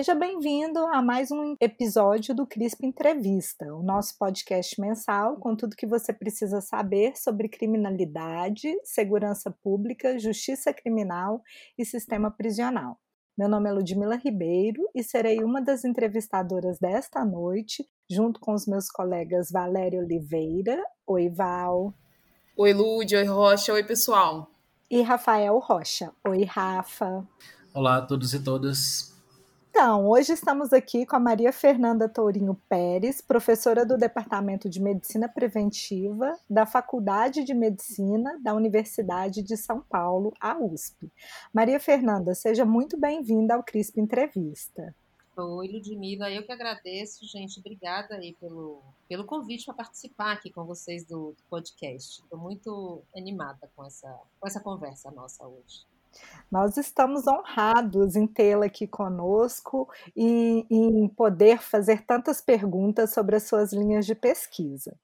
Seja bem-vindo a mais um episódio do CRISP Entrevista, o nosso podcast mensal com tudo que você precisa saber sobre criminalidade, segurança pública, justiça criminal e sistema prisional. Meu nome é Ludmila Ribeiro e serei uma das entrevistadoras desta noite, junto com os meus colegas Valéria Oliveira. Oi, Val. Oi, Lud. Oi, Rocha. Oi, pessoal. E Rafael Rocha. Oi, Rafa. Olá a todos e todas. Então, hoje estamos aqui com a Maria Fernanda Tourinho Pérez, professora do Departamento de Medicina Preventiva da Faculdade de Medicina da Universidade de São Paulo, a USP. Maria Fernanda, seja muito bem-vinda ao CRISP Entrevista. Oi, Ludmila, eu que agradeço, gente. Obrigada aí pelo, pelo convite para participar aqui com vocês do, do podcast. Estou muito animada com essa, com essa conversa nossa hoje. Nós estamos honrados em tê-la aqui conosco e em poder fazer tantas perguntas sobre as suas linhas de pesquisa.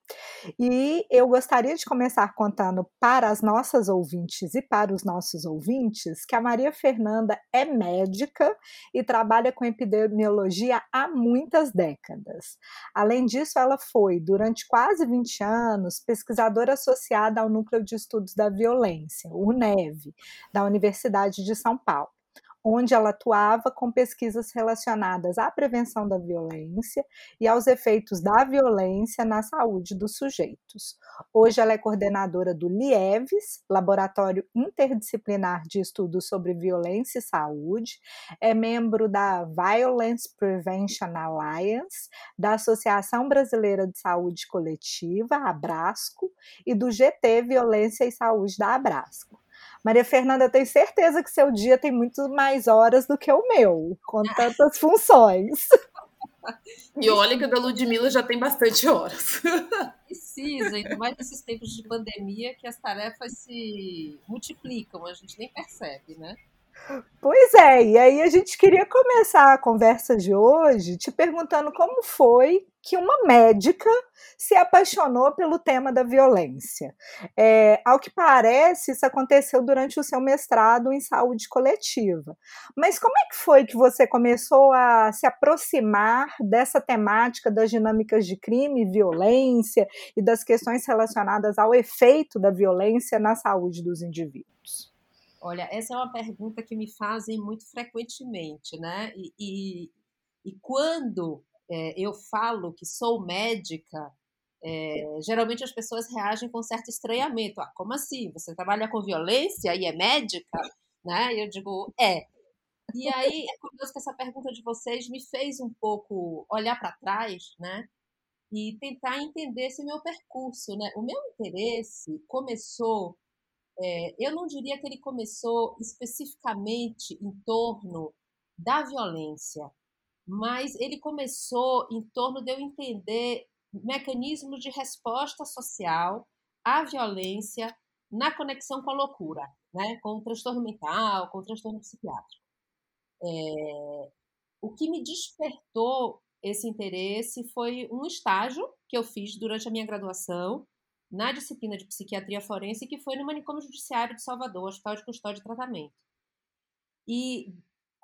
E eu gostaria de começar contando para as nossas ouvintes e para os nossos ouvintes que a Maria Fernanda é médica e trabalha com epidemiologia há muitas décadas. Além disso, ela foi, durante quase 20 anos, pesquisadora associada ao Núcleo de Estudos da Violência, o NEV, da Universidade Universidade de São Paulo, onde ela atuava com pesquisas relacionadas à prevenção da violência e aos efeitos da violência na saúde dos sujeitos. Hoje ela é coordenadora do LIEVES, Laboratório Interdisciplinar de Estudos sobre Violência e Saúde, é membro da Violence Prevention Alliance, da Associação Brasileira de Saúde Coletiva, Abrasco, e do GT Violência e Saúde da Abrasco. Maria Fernanda, eu tenho certeza que seu dia tem muito mais horas do que o meu, com tantas funções. E olha que o da Ludmilla já tem bastante horas. Precisa, ainda mais nesses tempos de pandemia que as tarefas se multiplicam, a gente nem percebe, né? Pois é, e aí a gente queria começar a conversa de hoje te perguntando como foi que uma médica se apaixonou pelo tema da violência. É, ao que parece, isso aconteceu durante o seu mestrado em saúde coletiva. Mas como é que foi que você começou a se aproximar dessa temática das dinâmicas de crime violência e das questões relacionadas ao efeito da violência na saúde dos indivíduos? Olha, essa é uma pergunta que me fazem muito frequentemente, né? E, e, e quando é, eu falo que sou médica, é, geralmente as pessoas reagem com certo estranhamento. Ah, como assim? Você trabalha com violência e é médica? Né? E eu digo, é. E aí é curioso que essa pergunta de vocês me fez um pouco olhar para trás, né? E tentar entender esse meu percurso, né? O meu interesse começou, é, eu não diria que ele começou especificamente em torno da violência, mas ele começou em torno de eu entender mecanismos de resposta social à violência na conexão com a loucura, né? com o transtorno mental, com o transtorno psiquiátrico. É... O que me despertou esse interesse foi um estágio que eu fiz durante a minha graduação na disciplina de psiquiatria forense, que foi no manicômio judiciário de Salvador, Hospital de Custódia e Tratamento. E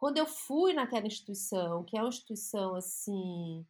quando eu fui naquela instituição, que é uma instituição assim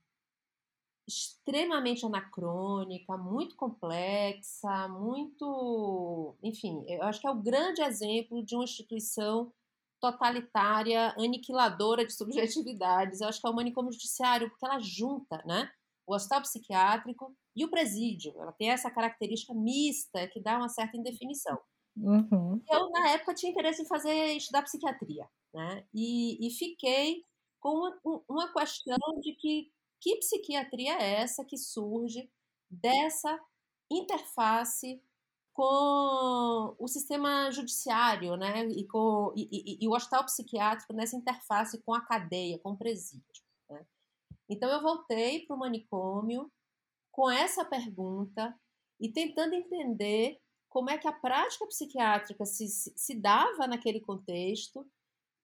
extremamente anacrônica, muito complexa, muito, enfim, eu acho que é o grande exemplo de uma instituição totalitária, aniquiladora de subjetividades. Eu acho que é o manicômio judiciário, porque ela junta, né, o hospital psiquiátrico e o presídio. Ela tem essa característica mista que dá uma certa indefinição. Uhum. Eu, na época, tinha interesse em fazer estudar psiquiatria né? E, e fiquei com uma, uma questão de que que psiquiatria é essa que surge dessa interface com o sistema judiciário, né? E, com, e, e, e, o hospital psiquiátrico nessa interface com a cadeia, com o presídio. Né? Então eu voltei para o manicômio com essa pergunta e tentando entender como é que a prática psiquiátrica se, se dava naquele contexto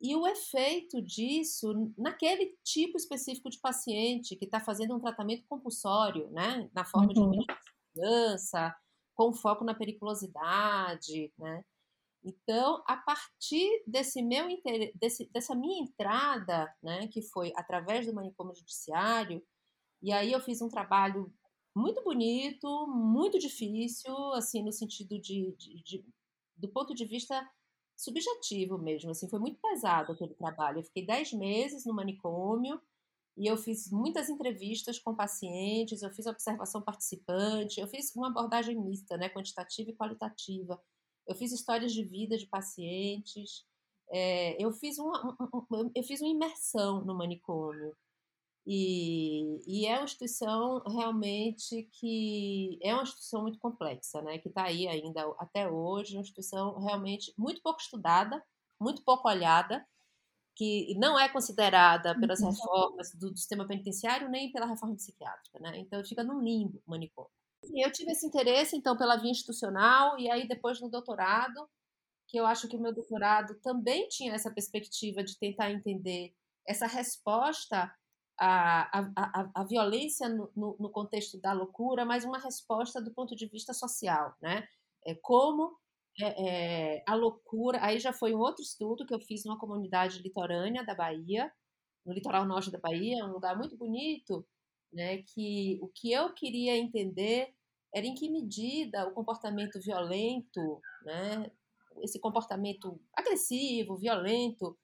e o efeito disso naquele tipo específico de paciente que está fazendo um tratamento compulsório, né, na forma uhum. de segurança, com foco na periculosidade, né? Então, a partir desse meu desse, dessa minha entrada, né, que foi através do manicômio judiciário, e aí eu fiz um trabalho muito bonito, muito difícil, assim, no sentido de, de, de do ponto de vista subjetivo mesmo, assim, foi muito pesado aquele trabalho. Eu fiquei dez meses no manicômio e eu fiz muitas entrevistas com pacientes, eu fiz observação participante, eu fiz uma abordagem mista, né, quantitativa e qualitativa. Eu fiz histórias de vida de pacientes, é, eu, fiz uma, um, eu fiz uma imersão no manicômio. E, e, é uma instituição realmente que é uma instituição muito complexa, né? Que está aí ainda até hoje, uma instituição realmente muito pouco estudada, muito pouco olhada, que não é considerada pelas uhum. reformas do, do sistema penitenciário nem pela reforma psiquiátrica, né? Então fica num limbo o manicômio. E eu tive esse interesse então pela via institucional e aí depois no doutorado, que eu acho que o meu doutorado também tinha essa perspectiva de tentar entender essa resposta a, a, a, violência no, no, no, contexto da loucura, mas uma resposta do ponto de vista social, né? É como é, é, a loucura. Aí já foi um outro estudo que eu fiz numa comunidade litorânea da Bahia, no litoral norte da Bahia, um lugar muito bonito, né? Que o que eu queria entender era em que medida o comportamento violento, né? Esse comportamento agressivo, violento,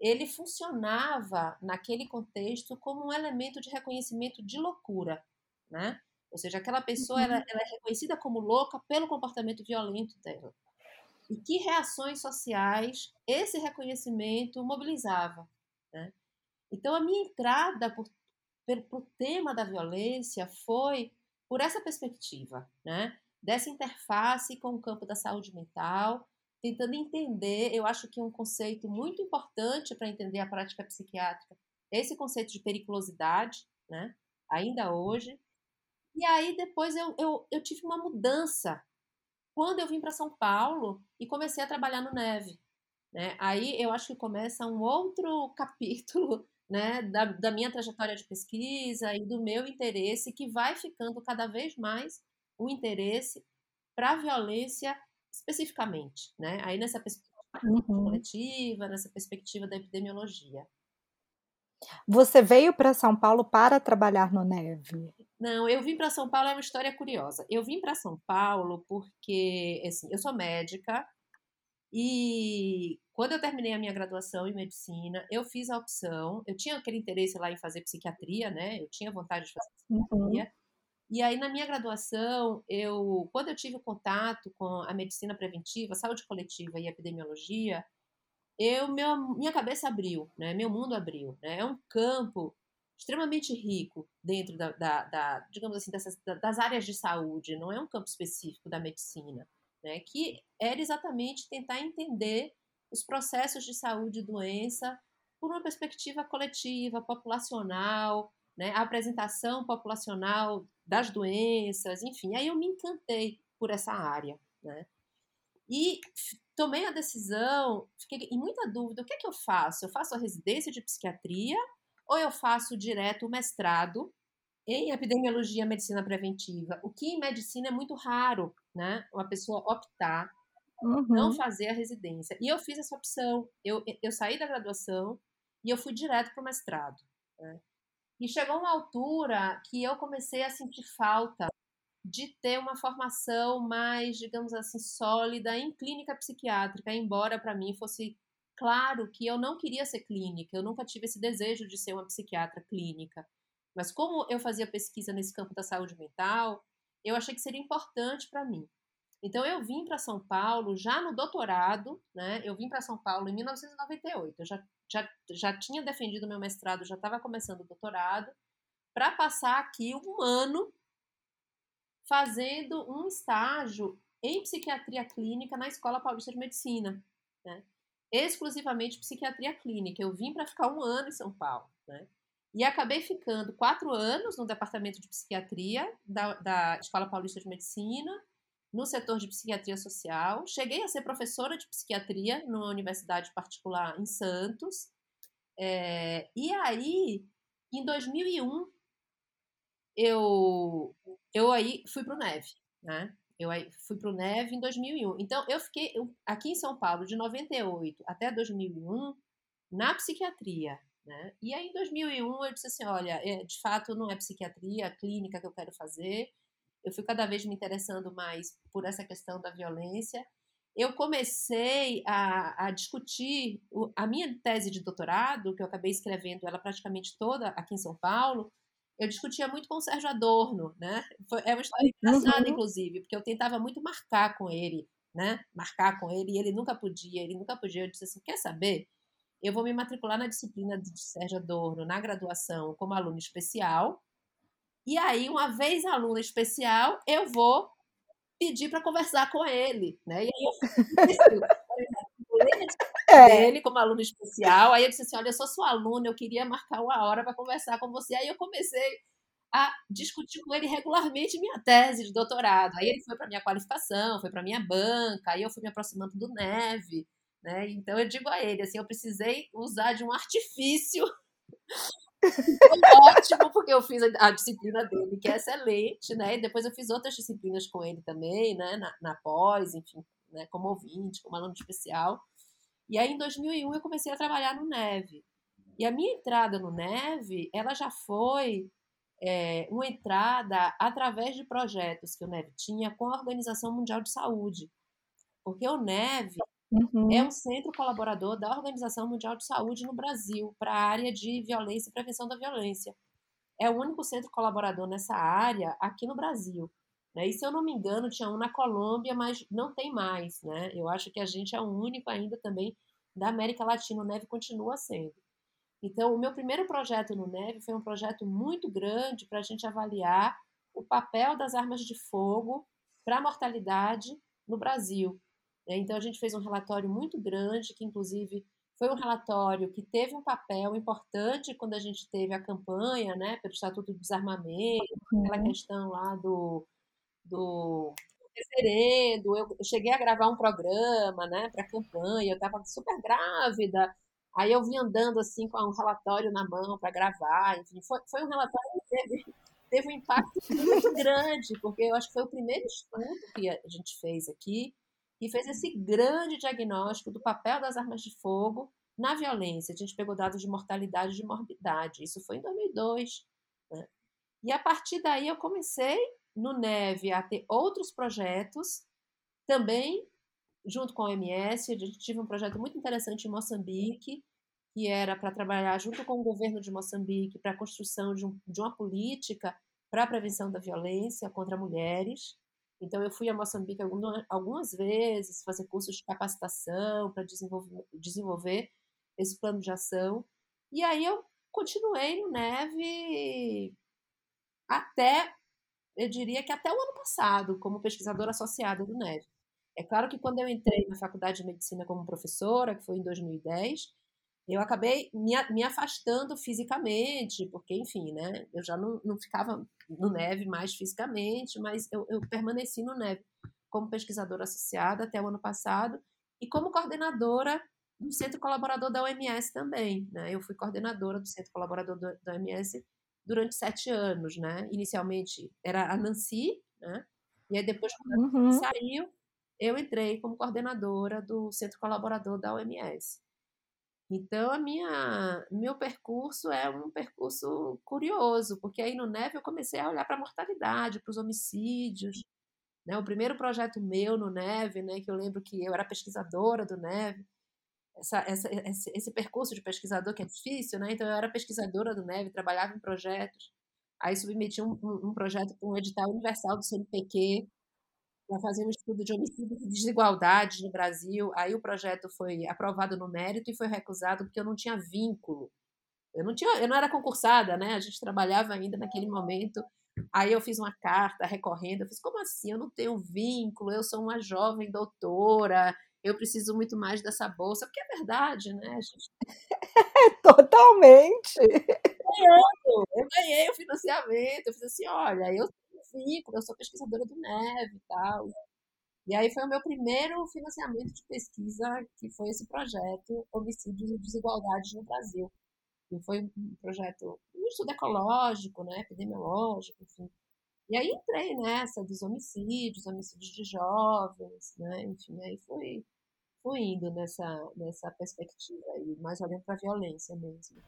ele funcionava naquele contexto como um elemento de reconhecimento de loucura, né? Ou seja, aquela pessoa uhum. ela, ela, é reconhecida como louca pelo comportamento violento dela. E que reações sociais esse reconhecimento mobilizava, né? Então, a minha entrada para o tema da violência foi por essa perspectiva, né? Dessa interface com o campo da saúde mental tentando entender, eu acho que um conceito muito importante para entender a prática psiquiátrica esse conceito de periculosidade, né? ainda hoje. E aí depois eu, eu, eu tive uma mudança quando eu vim para São Paulo e comecei a trabalhar no Neve. Né? Aí eu acho que começa um outro capítulo né, da, da minha trajetória de pesquisa e do meu interesse, que vai ficando cada vez mais o interesse para a violência especificamente, né? Aí nessa perspectiva uhum. coletiva, nessa perspectiva da epidemiologia. Você veio para São Paulo para trabalhar no Neve? Não, eu vim para São Paulo é uma história curiosa. Eu vim para São Paulo porque, assim, eu sou médica e quando eu terminei a minha graduação em medicina, eu fiz a opção. Eu tinha aquele interesse lá em fazer psiquiatria, né? Eu tinha vontade de fazer uhum. psiquiatria. Uhum. E aí, na minha graduação, eu, quando eu tive contato com a medicina preventiva, saúde coletiva e epidemiologia, eu, meu, minha cabeça abriu, né? meu mundo abriu. Né? É um campo extremamente rico dentro da, da, da digamos assim, dessas, das áreas de saúde, não é um campo específico da medicina, né? que era exatamente tentar entender os processos de saúde e doença por uma perspectiva coletiva, populacional, né? a apresentação populacional das doenças, enfim. Aí eu me encantei por essa área, né? E tomei a decisão, fiquei em muita dúvida, o que é que eu faço? Eu faço a residência de psiquiatria ou eu faço direto o mestrado em epidemiologia e medicina preventiva? O que em medicina é muito raro, né? Uma pessoa optar uhum. não fazer a residência. E eu fiz essa opção. Eu, eu saí da graduação e eu fui direto para o mestrado. Né? E chegou uma altura que eu comecei a sentir falta de ter uma formação mais, digamos assim, sólida em clínica psiquiátrica, embora para mim fosse claro que eu não queria ser clínica, eu nunca tive esse desejo de ser uma psiquiatra clínica. Mas como eu fazia pesquisa nesse campo da saúde mental, eu achei que seria importante para mim. Então eu vim para São Paulo já no doutorado, né? Eu vim para São Paulo em 1998. Eu já já, já tinha defendido meu mestrado, já estava começando o doutorado, para passar aqui um ano fazendo um estágio em psiquiatria clínica na Escola Paulista de Medicina, né? exclusivamente psiquiatria clínica. Eu vim para ficar um ano em São Paulo, né? E acabei ficando quatro anos no departamento de psiquiatria da, da Escola Paulista de Medicina, no setor de psiquiatria social. Cheguei a ser professora de psiquiatria numa universidade particular em Santos. É, e aí, em 2001, eu, eu aí fui para o Neve, né? Eu fui para o NEV em 2001. Então, eu fiquei aqui em São Paulo de 98 até 2001 na psiquiatria. Né? E aí, em 2001, eu disse assim: olha, é, de fato, não é psiquiatria clínica que eu quero fazer. Eu fui cada vez me interessando mais por essa questão da violência. Eu comecei a, a discutir a minha tese de doutorado, que eu acabei escrevendo ela praticamente toda aqui em São Paulo, eu discutia muito com o Sérgio Adorno, né? Foi, é uma história engraçada, uhum. inclusive, porque eu tentava muito marcar com ele, né? Marcar com ele, e ele nunca podia, ele nunca podia. Eu disse assim: quer saber? Eu vou me matricular na disciplina de Sérgio Adorno na graduação como aluno especial. E aí, uma vez aluna especial, eu vou pedir para conversar com ele, né? E aí eu é. dele como aluno especial. Aí eu disse assim: Olha, eu sou sua aluna, eu queria marcar uma hora para conversar com você. Aí eu comecei a discutir com ele regularmente minha tese de doutorado. Aí ele foi para minha qualificação, foi para minha banca, aí eu fui me aproximando do Neve. Né? Então eu digo a ele assim, eu precisei usar de um artifício foi ótimo, porque eu fiz a, disciplina dele, que é excelente, né? E depois eu fiz outras disciplinas com ele também, né? Na, na pós, enfim, né? como ouvinte, como aluno especial. E aí, em 2001, eu comecei a trabalhar no Neve. E a minha entrada no Neve, ela já foi é, uma entrada através de projetos que o Neve tinha com a Organização Mundial de Saúde. Porque o Neve uhum. é um centro colaborador da Organização Mundial de Saúde no Brasil, para a área de violência e prevenção da violência. É o único centro colaborador nessa área aqui no Brasil. Né? E se eu não me engano, tinha um na Colômbia, mas não tem mais. Né? Eu acho que a gente é o único ainda também da América Latina. O Neve continua sendo. Então, o meu primeiro projeto no Neve foi um projeto muito grande para a gente avaliar o papel das armas de fogo para a mortalidade no Brasil. Né? Então, a gente fez um relatório muito grande, que inclusive foi um relatório que teve um papel importante quando a gente teve a campanha né, pelo Estatuto do Desarmamento, aquela uhum. questão lá do do Referendo, eu cheguei a gravar um programa, né, para campanha, eu estava super grávida, aí eu vim andando assim com um relatório na mão para gravar, enfim, foi, foi um relatório que teve, teve um impacto muito grande, porque eu acho que foi o primeiro estudo que a gente fez aqui, e fez esse grande diagnóstico do papel das armas de fogo na violência. A gente pegou dados de mortalidade e de morbidade. Isso foi em 2002. Né? E a partir daí eu comecei no Neve a ter outros projetos, também junto com a OMS. A gente tive um projeto muito interessante em Moçambique, que era para trabalhar junto com o governo de Moçambique para a construção de, um, de uma política para a prevenção da violência contra mulheres. Então, eu fui a Moçambique algumas vezes fazer cursos de capacitação para desenvolver, desenvolver esse plano de ação. E aí eu continuei no Neve até eu diria que até o ano passado, como pesquisadora associada do NEV. É claro que quando eu entrei na Faculdade de Medicina como professora, que foi em 2010, eu acabei me, me afastando fisicamente, porque, enfim, né, eu já não, não ficava no NEV mais fisicamente, mas eu, eu permaneci no NEV como pesquisadora associada até o ano passado e como coordenadora do Centro Colaborador da OMS também. Né? Eu fui coordenadora do Centro Colaborador da OMS durante sete anos, né? Inicialmente era a Nancy, né? E aí depois, quando a Nancy uhum. saiu, eu entrei como coordenadora do Centro Colaborador da OMS. Então, a minha, meu percurso é um percurso curioso, porque aí no NEV eu comecei a olhar para a mortalidade, para os homicídios. Né? O primeiro projeto meu no NEV, né, que eu lembro que eu era pesquisadora do NEV, essa, essa, esse, esse, percurso de pesquisador que é difícil, né? Então eu era pesquisadora do Neve, trabalhava em projetos, aí submeti um, um, um projeto para um edital universal do CNPq para fazer um estudo de homicídios e desigualdades no Brasil. Aí o projeto foi aprovado no mérito e foi recusado porque eu não tinha vínculo. Eu não tinha, eu não era concursada, né? A gente trabalhava ainda naquele momento. Aí eu fiz uma carta recorrendo, eu fiz como assim? Eu não tenho vínculo, eu sou uma jovem doutora, eu preciso muito mais dessa bolsa, porque é verdade, né, gente? Totalmente. Ganhando, eu ganhei o financiamento, eu fiz assim, olha, eu vínculo, eu sou pesquisadora do NEV e tal. E aí foi o meu primeiro financiamento de pesquisa, que foi esse projeto Homicídios e Desigualdades no Brasil. E foi um projeto, um estudo ecológico, né, epidemiológico, enfim. E aí entrei nessa dos homicídios, homicídios de jovens, né? Enfim, aí fui, fui indo nessa, nessa perspectiva aí, mais olhando para a violência mesmo.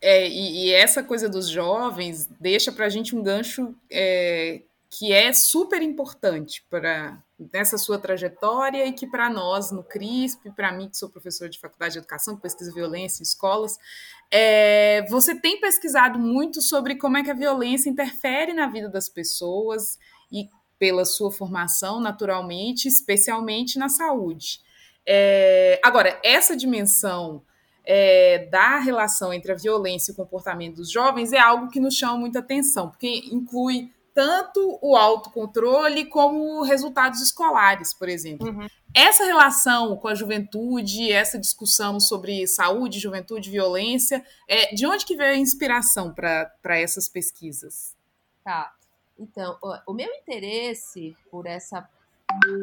É, e, e, essa coisa dos jovens deixa para a gente um gancho é, que é super importante para nessa sua trajetória e que para nós no CRISP, para mim que sou professora de faculdade de educação, pesquisa violência em escolas, é, você tem pesquisado muito sobre como é que a violência interfere na vida das pessoas e pela sua formação, naturalmente, especialmente na saúde. É, agora, essa dimensão é, da relação entre a violência e o comportamento dos jovens é algo que nos chama muita atenção, porque inclui tanto o autocontrole como resultados escolares, por exemplo. Uhum. Essa relação com a juventude, essa discussão sobre saúde, juventude, violência, é, de onde que veio a inspiração para essas pesquisas? Tá. Então, o, meu interesse por essa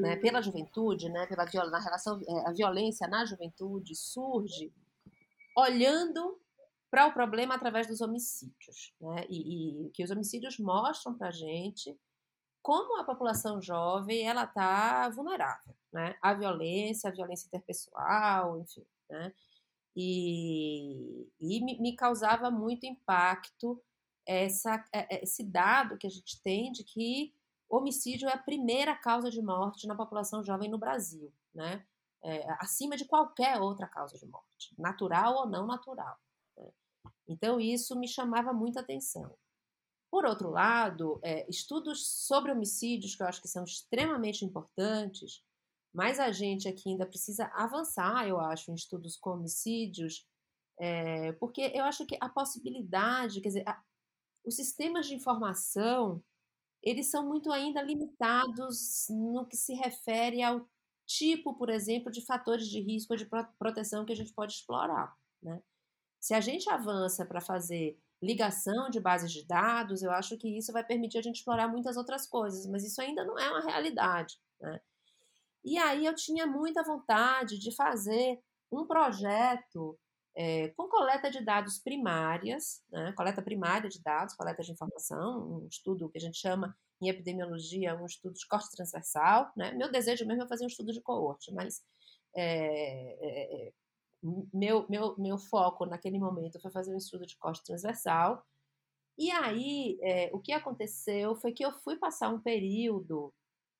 né, pela juventude, né, pela na relação é, a violência na juventude surge olhando para o problema através dos homicídios, né? E, e que os homicídios mostram para a gente como a população jovem ela está vulnerável, né? A violência, a violência interpessoal, enfim, né? E, e me, me causava muito impacto essa, é, é, esse dado que a gente tem de que homicídio é a primeira causa de morte na população jovem no Brasil, né? É, acima de qualquer outra causa de morte, natural ou não natural. Então, isso me chamava muita atenção. Por outro lado, é, estudos sobre homicídios, que eu acho que são extremamente importantes, mas a gente aqui ainda precisa avançar, eu acho, em estudos com homicídios, é, porque eu acho que a possibilidade, quer dizer, a, os sistemas de informação, eles são muito ainda limitados no que se refere ao tipo, por exemplo, de fatores de risco de proteção que a gente pode explorar, né? Se a gente avança para fazer ligação de bases de dados, eu acho que isso vai permitir a gente explorar muitas outras coisas, mas isso ainda não é uma realidade. Né? E aí eu tinha muita vontade de fazer um projeto é, com coleta de dados primárias, né? coleta primária de dados, coleta de informação, um estudo que a gente chama em epidemiologia um estudo de corte transversal. Né? Meu desejo mesmo é fazer um estudo de coorte, mas é, é, meu, meu, meu foco naquele momento foi fazer um estudo de corte transversal. E aí, é, o que aconteceu foi que eu fui passar um período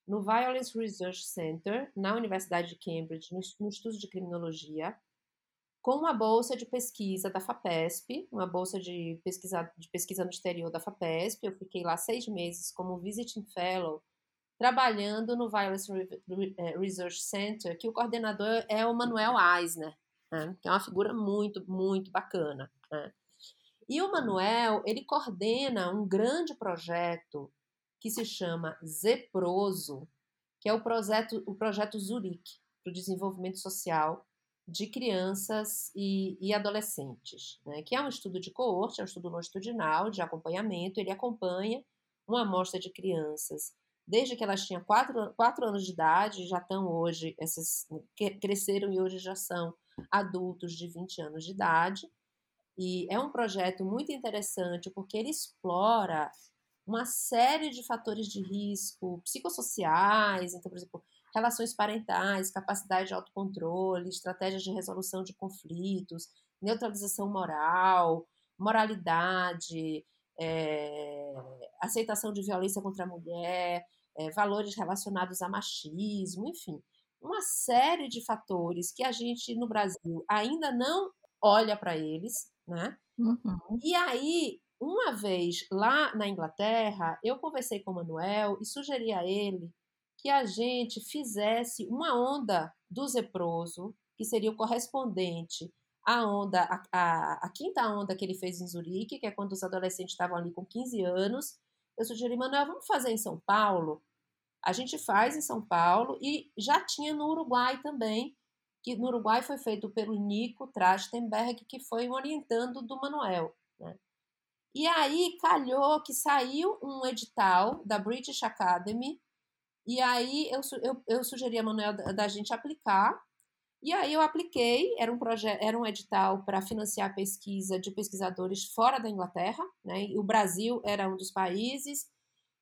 no Violence Research Center, na Universidade de Cambridge, no, no estudo de criminologia, com uma bolsa de pesquisa da FAPESP, uma bolsa de pesquisa, de pesquisa no exterior da FAPESP. Eu fiquei lá seis meses como visiting fellow, trabalhando no Violence é, Research Center, que o coordenador é o Manuel Eisner né? que é uma figura muito, muito bacana. Né? E o Manuel, ele coordena um grande projeto que se chama Zeproso, que é o projeto, o projeto Zurique, para o desenvolvimento social de crianças e, e adolescentes, né? que é um estudo de coorte, é um estudo longitudinal de acompanhamento, ele acompanha uma amostra de crianças desde que elas tinham quatro, quatro anos de idade, já estão hoje, essas cresceram e hoje já são adultos de 20 anos de idade. E é um projeto muito interessante porque ele explora uma série de fatores de risco psicossociais, então, por exemplo, relações parentais, capacidade de autocontrole, estratégias de resolução de conflitos, neutralização moral, moralidade, é, aceitação de violência contra a mulher, é, valores relacionados a machismo, enfim uma série de fatores que a gente no Brasil ainda não olha para eles, né? Uhum. E aí, uma vez lá na Inglaterra, eu conversei com o Manuel e sugeri a ele que a gente fizesse uma onda do zeproso, que seria o correspondente à onda, a, quinta onda que ele fez em Zurique, que é quando os adolescentes estavam ali com 15 anos. Eu sugeri, Manuel, vamos fazer em São Paulo? A gente faz em São Paulo e já tinha no Uruguai também, que no Uruguai foi feito pelo Nico Trachtenberg, que foi orientando do Manuel. Né? E aí calhou que saiu um edital da British Academy, e aí eu, eu, eu sugeri a Manuel da, da gente aplicar, E aí eu apliquei, era um projeto, era um edital para financiar pesquisa de pesquisadores fora da Inglaterra, né? E o Brasil era um dos países.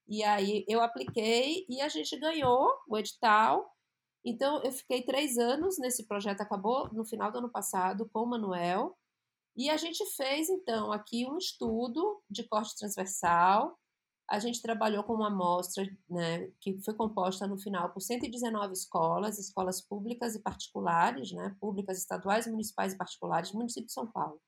E aí eu apliquei e a gente ganhou o edital. Então eu fiquei três anos nesse projeto, acabou no final do ano passado com o Manuel. E a gente fez então aqui um estudo de corte transversal a gente trabalhou com uma amostra né, que foi composta no final por 119 escolas, escolas públicas e particulares, né, públicas, estaduais, municipais e particulares, município de São Paulo.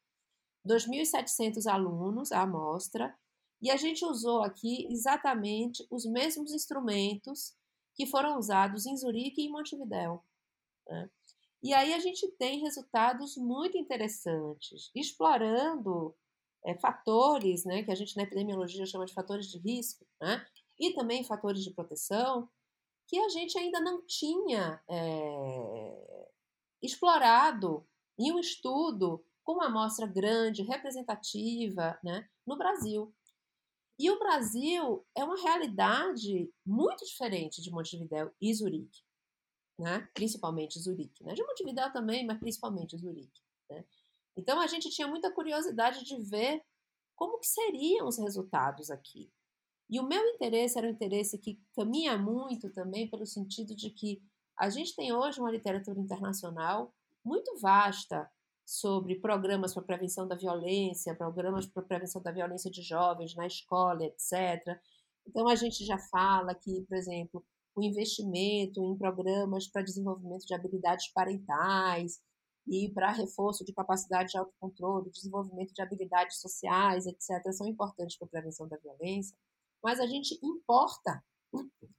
2.700 alunos a amostra, e a gente usou aqui exatamente os mesmos instrumentos que foram usados em Zurique e em Montevidéu. Né? E aí a gente tem resultados muito interessantes, explorando é, fatores, né, que a gente na epidemiologia chama de fatores de risco, né, e também fatores de proteção, que a gente ainda não tinha é, explorado em um estudo com uma amostra grande, representativa, né, no Brasil. E o Brasil é uma realidade muito diferente de Montevidéu e Zurique, né? principalmente Zurique. Né? De Montevidéu também, mas principalmente Zurique. Né? Então a gente tinha muita curiosidade de ver como que seriam os resultados aqui. E o meu interesse era um interesse que caminha muito também pelo sentido de que a gente tem hoje uma literatura internacional muito vasta sobre programas para prevenção da violência, programas para prevenção da violência de jovens na escola, etc. Então a gente já fala que, por exemplo, o investimento em programas para desenvolvimento de habilidades parentais, e para reforço de capacidade de autocontrole, desenvolvimento de habilidades sociais, etc., são importantes para a prevenção da violência, mas a gente importa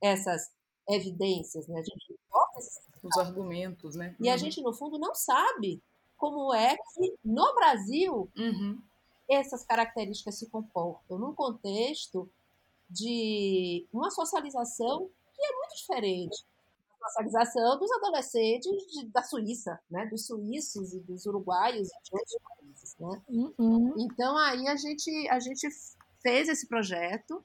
essas evidências, né? a gente importa esses os argumentos, né? E uhum. a gente, no fundo, não sabe como é que, no Brasil, uhum. essas características se comportam num contexto de uma socialização que é muito diferente socialização dos adolescentes de, da Suíça, né? Dos suíços e dos uruguaios e de outros países, né? Uhum. Então aí a gente a gente fez esse projeto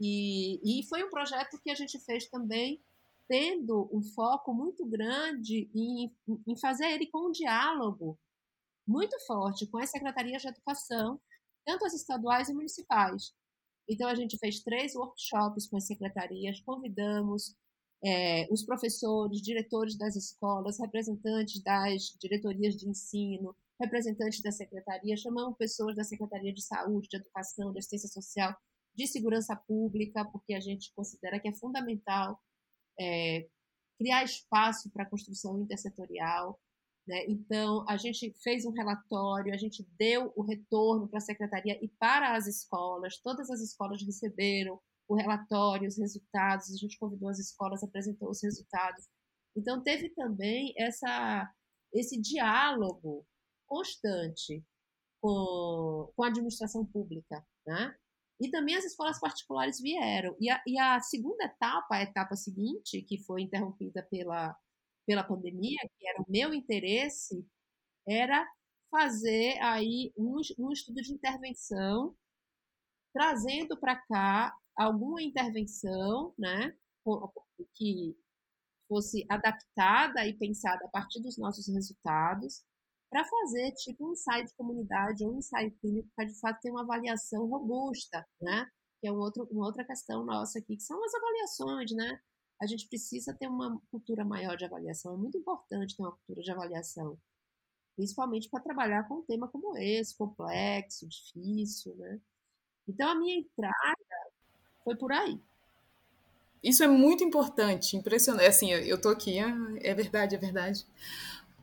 e, e foi um projeto que a gente fez também tendo um foco muito grande em, em fazer ele com um diálogo muito forte com as secretarias de educação, tanto as estaduais e municipais. Então, a gente fez três workshops com as secretarias, convidamos é, os professores, diretores das escolas, representantes das diretorias de ensino, representantes da secretaria, chamamos pessoas da Secretaria de Saúde, de Educação, de Assistência Social, de Segurança Pública, porque a gente considera que é fundamental é, criar espaço para a construção intersetorial. Né? Então, a gente fez um relatório, a gente deu o retorno para a secretaria e para as escolas, todas as escolas receberam o relatório, os resultados, a gente convidou as escolas, apresentou os resultados. Então, teve também essa, esse diálogo constante com, com a administração pública, né? E também as escolas particulares vieram. E a, e a segunda etapa, a etapa seguinte, que foi interrompida pela, pela pandemia, que era o meu interesse, era fazer aí um, um estudo de intervenção, trazendo para cá alguma intervenção, né, que fosse adaptada e pensada a partir dos nossos resultados, para fazer tipo um ensaio de comunidade ou um ensaio clínico para de fato ter uma avaliação robusta, né? Que é um outro, uma outra questão nossa aqui, que são as avaliações, né? A gente precisa ter uma cultura maior de avaliação, é muito importante ter uma cultura de avaliação, principalmente para trabalhar com um tema como esse, complexo, difícil, né? Então a minha entrada foi por aí. Isso é muito importante, impressionante. Assim, eu tô aqui, ah, é verdade, é verdade.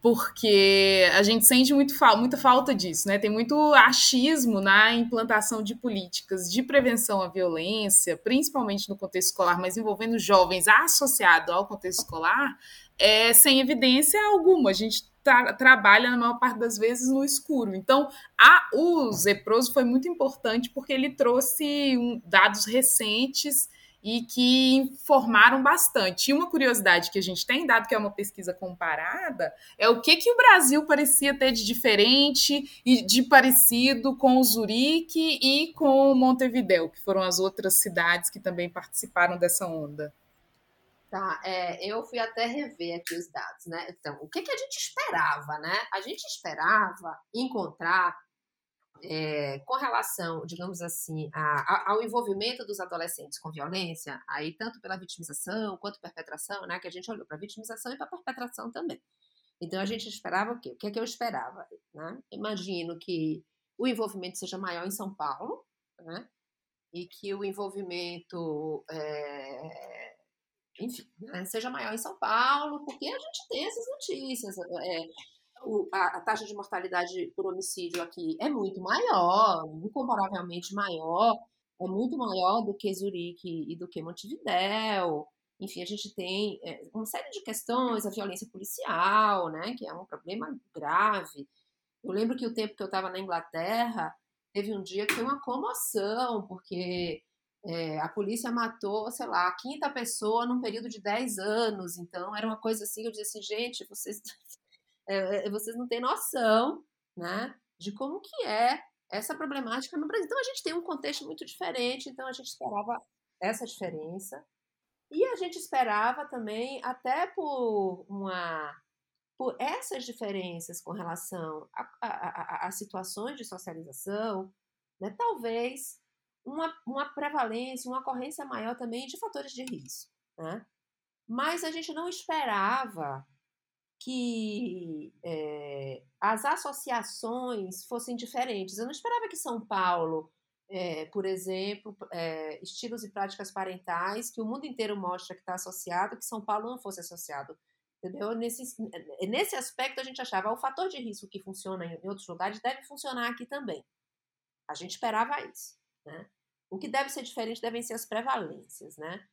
Porque a gente sente muito, muita falta disso, né? Tem muito achismo na implantação de políticas de prevenção à violência, principalmente no contexto escolar, mas envolvendo jovens associado ao contexto escolar, é, sem evidência alguma. A gente tra trabalha, na maior parte das vezes, no escuro. Então, a, o Zeproso foi muito importante porque ele trouxe um, dados recentes e que informaram bastante. E uma curiosidade que a gente tem, dado que é uma pesquisa comparada, é o que, que o Brasil parecia ter de diferente e de parecido com o Zurique e com Montevideo, que foram as outras cidades que também participaram dessa onda. Tá, é, eu fui até rever aqui os dados, né? Então, o que, que a gente esperava, né? A gente esperava encontrar, é, com relação, digamos assim, a, a, ao envolvimento dos adolescentes com violência, aí tanto pela vitimização quanto perpetração, né? Que a gente olhou para vitimização e para perpetração também. Então, a gente esperava o quê? O que é que eu esperava? Né? Imagino que o envolvimento seja maior em São Paulo, né? E que o envolvimento é, enfim, né, seja maior em São Paulo, porque a gente tem essas notícias. É, o, a, a, taxa de mortalidade por homicídio aqui é muito maior, incomparavelmente maior, é muito maior do que Zurique e do que Montevidéu. Enfim, a gente tem é, uma série de questões, a violência policial, né, que é um problema grave. Eu lembro que o tempo que eu estava na Inglaterra, teve um dia que foi uma comoção, porque é, a polícia matou, sei lá, a quinta pessoa num período de 10 anos. Então, era uma coisa assim, eu dizia assim, gente, vocês, é, vocês não têm noção, né, de como que é essa problemática no Brasil. Então, a gente tem um contexto muito diferente, então a gente esperava essa diferença. E a gente esperava também, até por uma por essas diferenças com relação a, a, a, a situações de socialização, né, talvez uma, uma prevalência, uma ocorrência maior também de fatores de risco. Né? Mas a gente não esperava que é, as associações fossem diferentes. Eu não esperava que São Paulo, é, por exemplo, é, estilos e práticas parentais, que o mundo inteiro mostra que está associado, que São Paulo não fosse associado. Entendeu? Nesse, nesse aspecto, a gente achava o fator de risco que funciona em outros lugares deve funcionar aqui também. A gente esperava isso. Né? O que deve ser diferente devem ser as prevalências, né?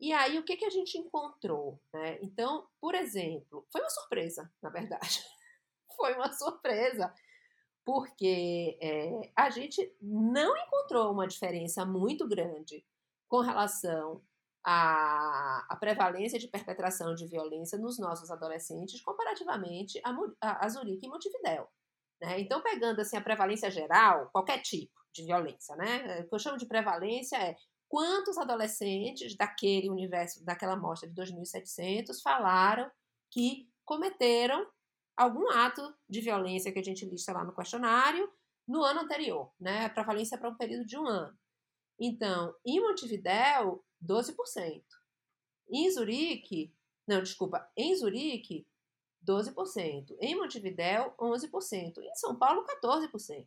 E aí, o que, que a gente encontrou? Né? Então, por exemplo, foi uma surpresa, na verdade. foi uma surpresa, porque é, a gente não encontrou uma diferença muito grande com relação à, à, prevalência de perpetração de violência nos nossos adolescentes comparativamente a, a, a Zurique e Montevidéu. Né? Então, pegando assim, a prevalência geral, qualquer tipo, de violência, né? O que eu chamo de prevalência é quantos adolescentes daquele universo, daquela amostra de 2.700 falaram que cometeram algum ato de violência que a gente lista lá no questionário no ano anterior, né? A prevalência é para um período de um ano. Então, em Montevidéu, 12%. Em Zurique, não, desculpa, em Zurique, 12%. Em Montevidéu, 11%. Em São Paulo, 14%.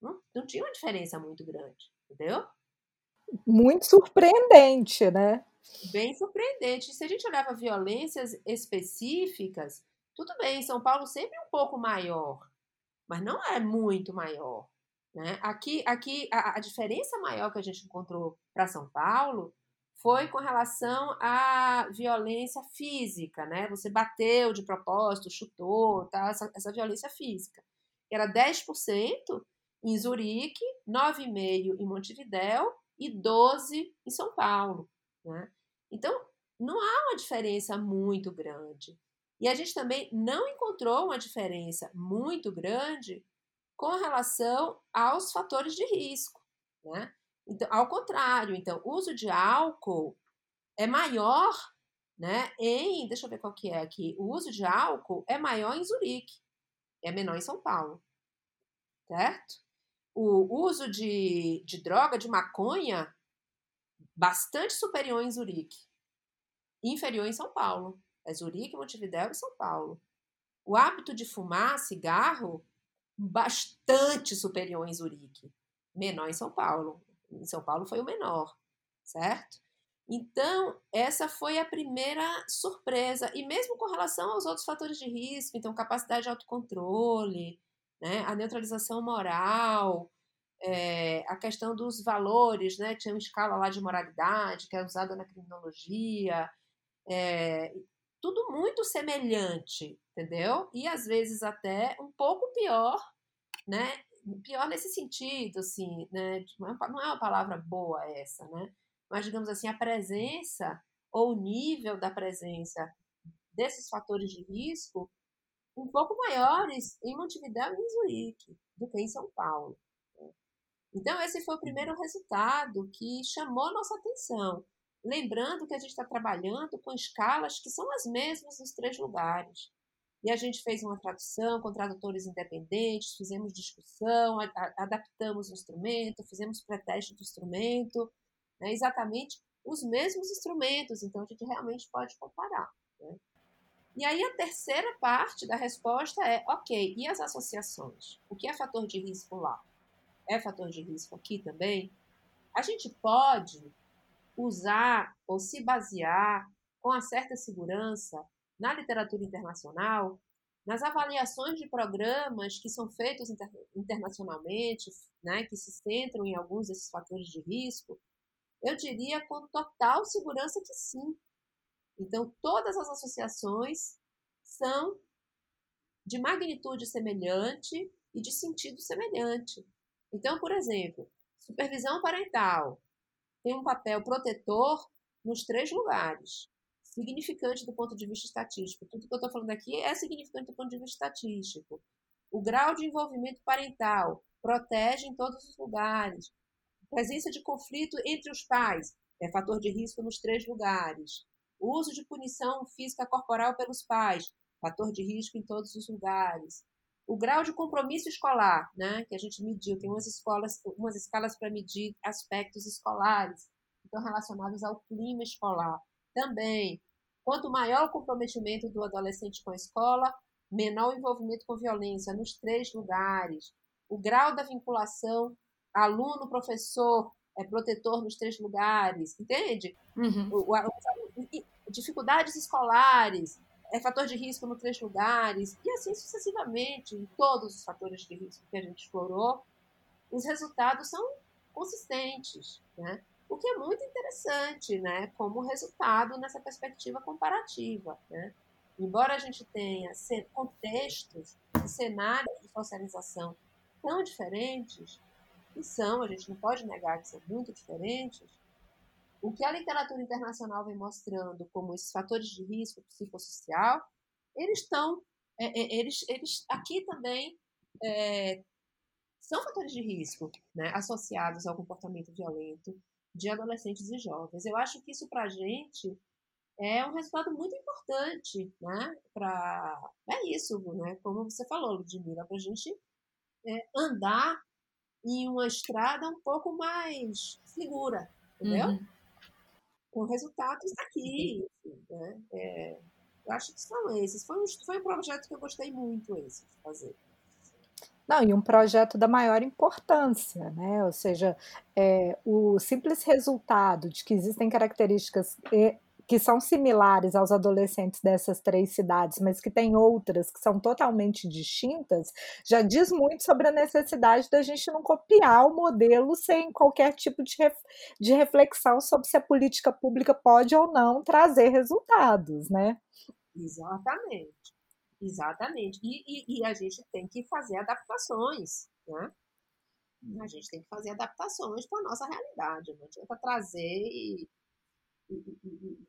Não, não tinha uma diferença muito grande, entendeu? Muito surpreendente, né? Bem surpreendente. Se a gente olhava violências específicas, tudo bem, São Paulo sempre um pouco maior, mas não é muito maior. Né? Aqui, aqui a, a diferença maior que a gente encontrou para São Paulo foi com relação à violência física, né? Você bateu de propósito, chutou, tá? essa, essa violência física. Era 10% em Zurique, 9,5 em Montevidéu e 12 em São Paulo. Né? Então, não há uma diferença muito grande. E a gente também não encontrou uma diferença muito grande com relação aos fatores de risco. Né? Então, ao contrário, então, o uso de álcool é maior né, em. Deixa eu ver qual que é aqui. O uso de álcool é maior em Zurique, é menor em São Paulo. Certo? O uso de, de droga, de maconha, bastante superior em Zurique, inferior em São Paulo. É Zurique, Montevidéu e São Paulo. O hábito de fumar cigarro, bastante superior em Zurique, menor em São Paulo. Em São Paulo foi o menor, certo? Então, essa foi a primeira surpresa. E mesmo com relação aos outros fatores de risco, então, capacidade de autocontrole, né? a neutralização moral, é, a questão dos valores, né? tinha uma escala lá de moralidade que é usada na criminologia, é, tudo muito semelhante, entendeu? E às vezes até um pouco pior, né? Pior nesse sentido, assim, né? Não é uma palavra boa essa, né? Mas digamos assim, a presença ou o nível da presença desses fatores de risco um pouco maiores em Montevideo e em Zurique do que em São Paulo. Né? Então, esse foi o primeiro resultado que chamou nossa atenção. Lembrando que a gente está trabalhando com escalas que são as mesmas nos três lugares. E a gente fez uma tradução com tradutores independentes, fizemos discussão, a, a, adaptamos o instrumento, fizemos pré-teste do instrumento, né, exatamente os mesmos instrumentos, então a gente realmente pode comparar. Né? E aí a terceira parte da resposta é, ok, e as associações? O que é fator de risco lá? É fator de risco aqui também? A gente pode usar ou se basear com uma certa segurança na literatura internacional, nas avaliações de programas que são feitos inter internacionalmente, né, que se centram em alguns desses fatores de risco, eu diria com total segurança que sim. Então, todas as associações são de magnitude semelhante e de sentido semelhante. Então, por exemplo, supervisão parental tem um papel protetor nos três lugares. Significante do ponto de vista estatístico. Tudo que eu estou falando aqui é significante do ponto de vista estatístico. O grau de envolvimento parental protege em todos os lugares. Presença de conflito entre os pais é fator de risco nos três lugares. O uso de punição física corporal pelos pais, fator de risco em todos os lugares. O grau de compromisso escolar, né, que a gente mediu, tem umas escolas, umas escalas para medir aspectos escolares, então relacionados ao clima escolar. Também, quanto maior o comprometimento do adolescente com a escola, menor o envolvimento com violência nos três lugares. O grau da vinculação aluno, professor, é protetor nos três lugares, entende? Uhum. O, a, dificuldades escolares, é fator de risco nos três lugares, e assim sucessivamente, em todos os fatores de risco que a gente explorou, os resultados são consistentes, né? O que é muito interessante, né? Como resultado nessa perspectiva comparativa, né? Embora a gente tenha contextos e cenários de socialização tão diferentes, e são, a gente não pode negar que são muito diferentes, o que a literatura internacional vem mostrando como esses fatores de risco psicossocial, eles estão, é, é, eles, eles aqui também é, são fatores de risco né, associados ao comportamento violento de adolescentes e jovens. Eu acho que isso para a gente é um resultado muito importante, né? Para é isso, né? Como você falou, Ludmila, para a gente é, andar em uma estrada um pouco mais segura, entendeu? Uhum. Com resultados aqui, né? É, eu acho que são esses. Foi um, foi um projeto que eu gostei muito esse de fazer. Não, e um projeto da maior importância, né? Ou seja, é, o simples resultado de que existem características que são similares aos adolescentes dessas três cidades, mas que tem outras que são totalmente distintas, já diz muito sobre a necessidade da gente não copiar o modelo sem qualquer tipo de, ref, de reflexão sobre se a política pública pode ou não trazer resultados, né? Exatamente, exatamente. E, e, e a gente tem que fazer adaptações, né? A gente tem que fazer adaptações para a nossa realidade. Não adianta trazer e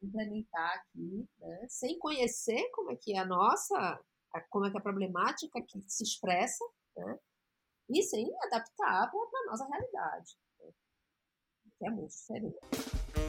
implementar aqui, né, sem conhecer como é que é a nossa, como é que é a problemática que se expressa, né, e sem adaptar para a nossa realidade, né, que é muito diferente.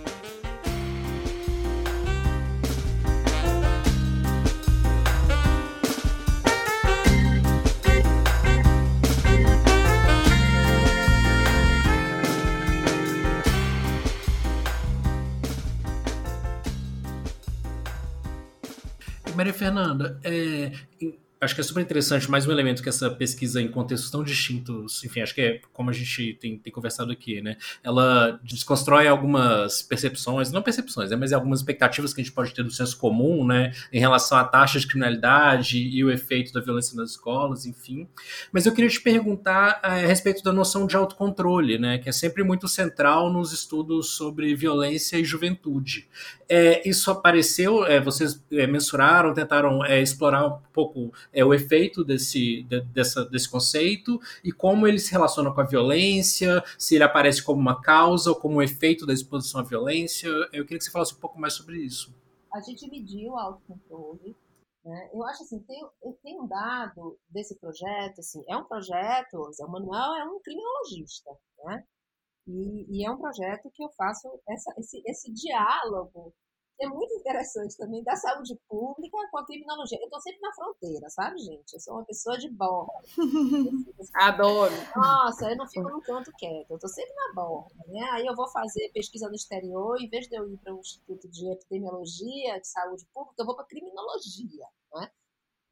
Maria Fernanda, é, acho que é super interessante, mais um elemento que essa pesquisa em contextos tão distintos, enfim, acho que é como a gente tem, tem conversado aqui, né? Ela desconstrói algumas percepções, não percepções, né, mas algumas expectativas que a gente pode ter do senso comum, né, em relação à taxa de criminalidade e o efeito da violência nas escolas, enfim. Mas eu queria te perguntar é, a respeito da noção de autocontrole, né, que é sempre muito central nos estudos sobre violência e juventude. É, isso apareceu, é, vocês é, mensuraram, tentaram explorar um pouco é o efeito desse, de, dessa, desse conceito e como ele se relaciona com a violência, se ele aparece como uma causa ou como um efeito da exposição à violência. Eu queria que você falasse um pouco mais sobre isso. A gente mediu o autocontrole. Né? Eu acho assim, tem, tem um dado desse projeto, assim, é um projeto, o Manuel é um criminologista, né? E, e, é um projeto que eu faço essa, esse, esse diálogo é muito interessante também da saúde pública com a criminologia. Eu estou sempre na fronteira, sabe, gente? Eu sou uma pessoa de borda. Adoro. Nossa, eu não fico num canto quieto, eu estou sempre na borda. Né? Aí eu vou fazer pesquisa no exterior, em vez de eu ir para um instituto de epidemiologia, de saúde pública, eu vou para criminologia. Né?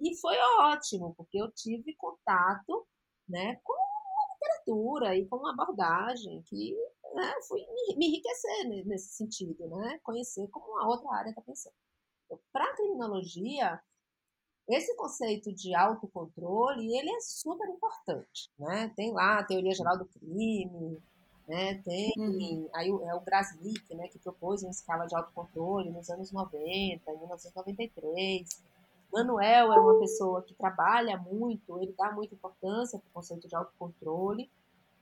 E foi ótimo, porque eu tive contato né, com a literatura e com uma abordagem que né, fui me enriquecer nesse sentido, né? Conhecer como a outra área está pensando. Então, Para a criminologia, esse conceito de autocontrole, ele é super importante, né? Tem lá a teoria geral do crime, né? Tem uhum. aí é o Grasnik, né, que propôs uma escala de autocontrole nos anos 90, em 1993. Manuel é uma pessoa que trabalha muito, ele dá muita importância para o conceito de autocontrole.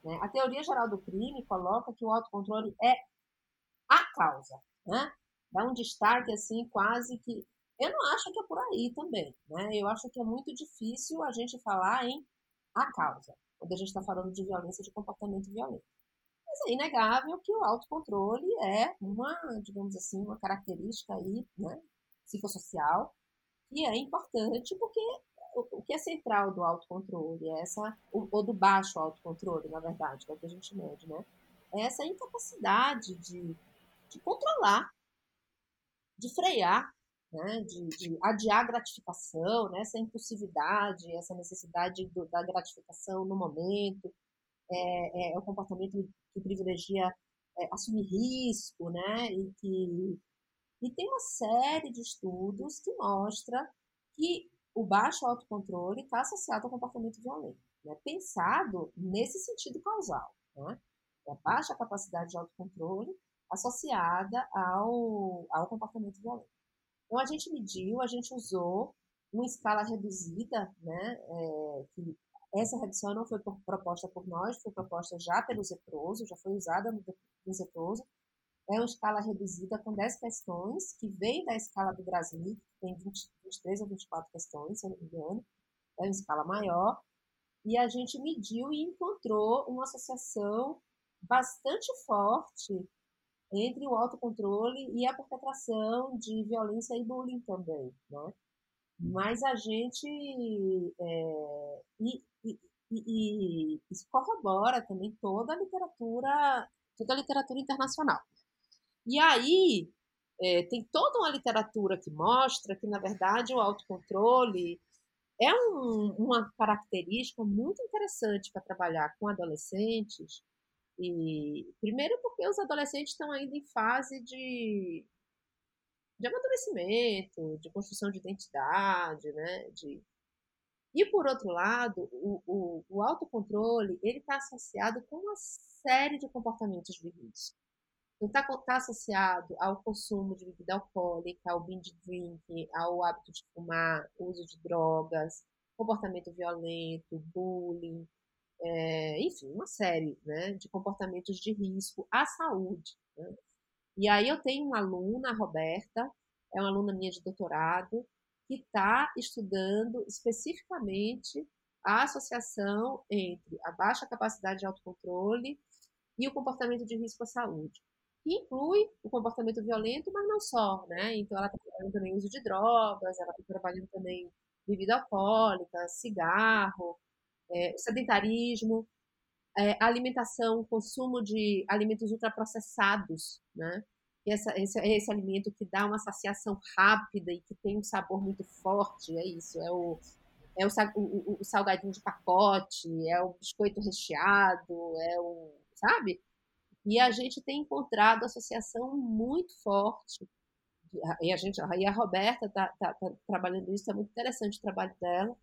Né? A teoria geral do crime coloca que o autocontrole é a causa, né? Dá um destaque assim quase que eu não acho que é por aí também, né? Eu acho que é muito difícil a gente falar em a causa quando a gente está falando de violência, de comportamento violento. Mas é inegável que o autocontrole é uma, digamos assim, uma característica aí, né, psicossocial que é importante porque o, que é central do autocontrole, é essa, ou do baixo autocontrole, na verdade, que é o que a gente mede, né? É essa incapacidade de, de controlar, de frear, né? de, de adiar gratificação, né? essa impulsividade, essa necessidade do, da gratificação no momento, é, é, é o comportamento que privilegia é, assumir risco, né? E que e tem uma série de estudos que mostra que o baixo autocontrole está associado ao comportamento violento, né? pensado nesse sentido causal. Né? É a baixa capacidade de autocontrole associada ao, ao comportamento violento. Então, a gente mediu, a gente usou uma escala reduzida, né, é, que essa redução não foi proposta por nós, foi proposta já pelo Zeproso, já foi usada no, no é uma escala reduzida com 10 questões, que vem da escala do Brasil, que tem 20, 23 ou 24 questões, se eu não me engano, é uma escala maior, e a gente mediu e encontrou uma associação bastante forte entre o autocontrole e a perpetração de violência e bullying também, né? Mas a gente é, e, e, e, isso corrobora também toda a literatura, toda a literatura internacional. E aí é, tem toda uma literatura que mostra que, na verdade, o autocontrole é um, uma característica muito interessante para trabalhar com adolescentes. E primeiro porque os adolescentes estão ainda em fase de, de amadurecimento, de construção de identidade, né? De... E por outro lado, o, o, o autocontrole ele está associado com uma série de comportamentos de risco. Não está tá associado ao consumo de bebida alcoólica, ao binge drink, ao hábito de fumar, uso de drogas, comportamento violento, bullying, é, enfim, uma série né, de comportamentos de risco à saúde. Né? E aí eu tenho uma aluna, a Roberta, é uma aluna minha de doutorado, que está estudando especificamente a associação entre a baixa capacidade de autocontrole e o comportamento de risco à saúde que inclui o comportamento violento, mas não só, né? Então ela está trabalhando também uso de drogas, ela está trabalhando também bebida alcoólica, cigarro, é, sedentarismo, é, alimentação, consumo de alimentos ultraprocessados, né? Essa, esse, esse alimento que dá uma saciação rápida e que tem um sabor muito forte, é isso, é o, é o, o, o salgadinho de pacote, é o biscoito recheado, é o, sabe? E a gente tem encontrado associação muito forte. E a, gente, e a Roberta está tá, tá trabalhando isso, é muito interessante o trabalho dela.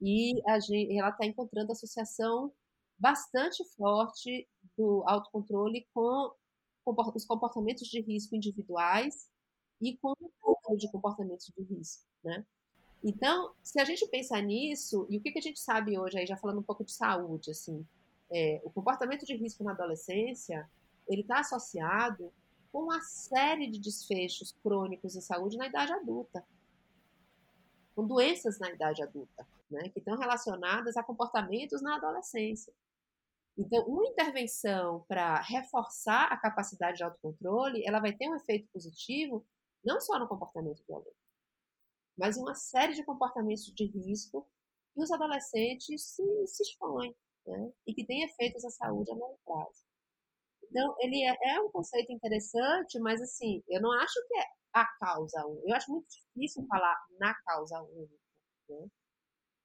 E a gente, ela está encontrando associação bastante forte do autocontrole com os comportamentos de risco individuais e com o de comportamentos de risco, né? Então, se a gente pensar nisso, e o que, que a gente sabe hoje, aí já falando um pouco de saúde, assim, é, o comportamento de risco na adolescência ele está associado com uma série de desfechos crônicos em saúde na idade adulta, com doenças na idade adulta, né, que estão relacionadas a comportamentos na adolescência. Então, uma intervenção para reforçar a capacidade de autocontrole, ela vai ter um efeito positivo não só no comportamento violento, mas em uma série de comportamentos de risco que os adolescentes se, se expõem né? e que têm efeitos à saúde a longo prazo. Então, ele é, é, um conceito interessante, mas assim, eu não acho que é a causa única. Eu acho muito difícil falar na causa única. Né?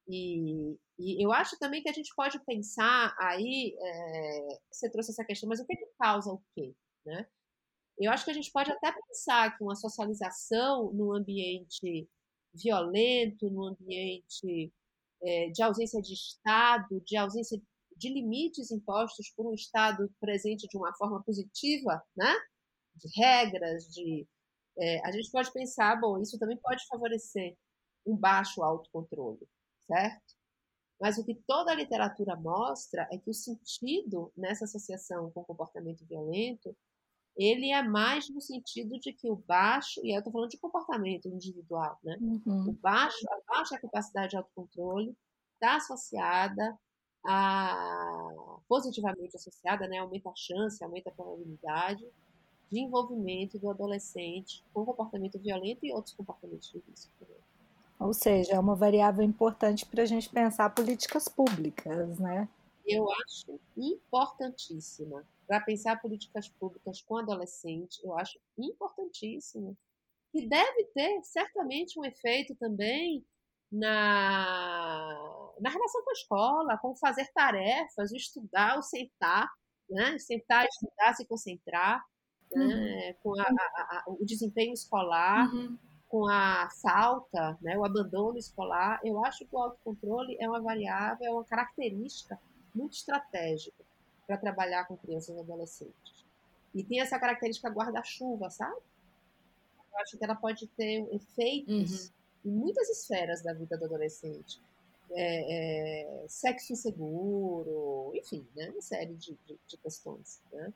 E, e, eu acho também que a gente pode pensar aí, é, você trouxe essa questão, mas o que, que causa o quê? Né? Eu acho que a gente pode até pensar que uma socialização num ambiente violento, num ambiente é, de ausência de Estado, de ausência de limites impostos por um Estado presente de uma forma positiva, né? de regras, de. É, a gente pode pensar, bom, isso também pode favorecer um baixo autocontrole, certo? Mas o que toda a literatura mostra é que o sentido nessa associação com comportamento violento ele é mais no sentido de que o baixo, e eu estou falando de comportamento individual, né? Uhum. O baixo, a baixa capacidade de autocontrole está associada a positivamente associada, né? Aumenta a chance, aumenta a probabilidade de envolvimento do adolescente com comportamento violento e outros comportamentos de risco. Ou seja, é uma variável importante para a gente pensar políticas públicas, né? Eu acho importantíssima para pensar políticas públicas com adolescente, eu acho importantíssimo. E deve ter certamente um efeito também na, na relação com a escola, com fazer tarefas, o estudar, o sentar, né? sentar, estudar, se concentrar, né? uhum. né? com a, a, a, o desempenho escolar, uhum. com a falta, né? o abandono escolar. Eu acho que o autocontrole é uma variável, é uma característica muito estratégica para trabalhar com crianças e adolescentes. E tem essa característica guarda-chuva, sabe? Eu acho que ela pode ter efeitos uhum. Em muitas esferas da vida do adolescente. É, é, sexo inseguro, enfim, né? uma série de, de, de questões. Né?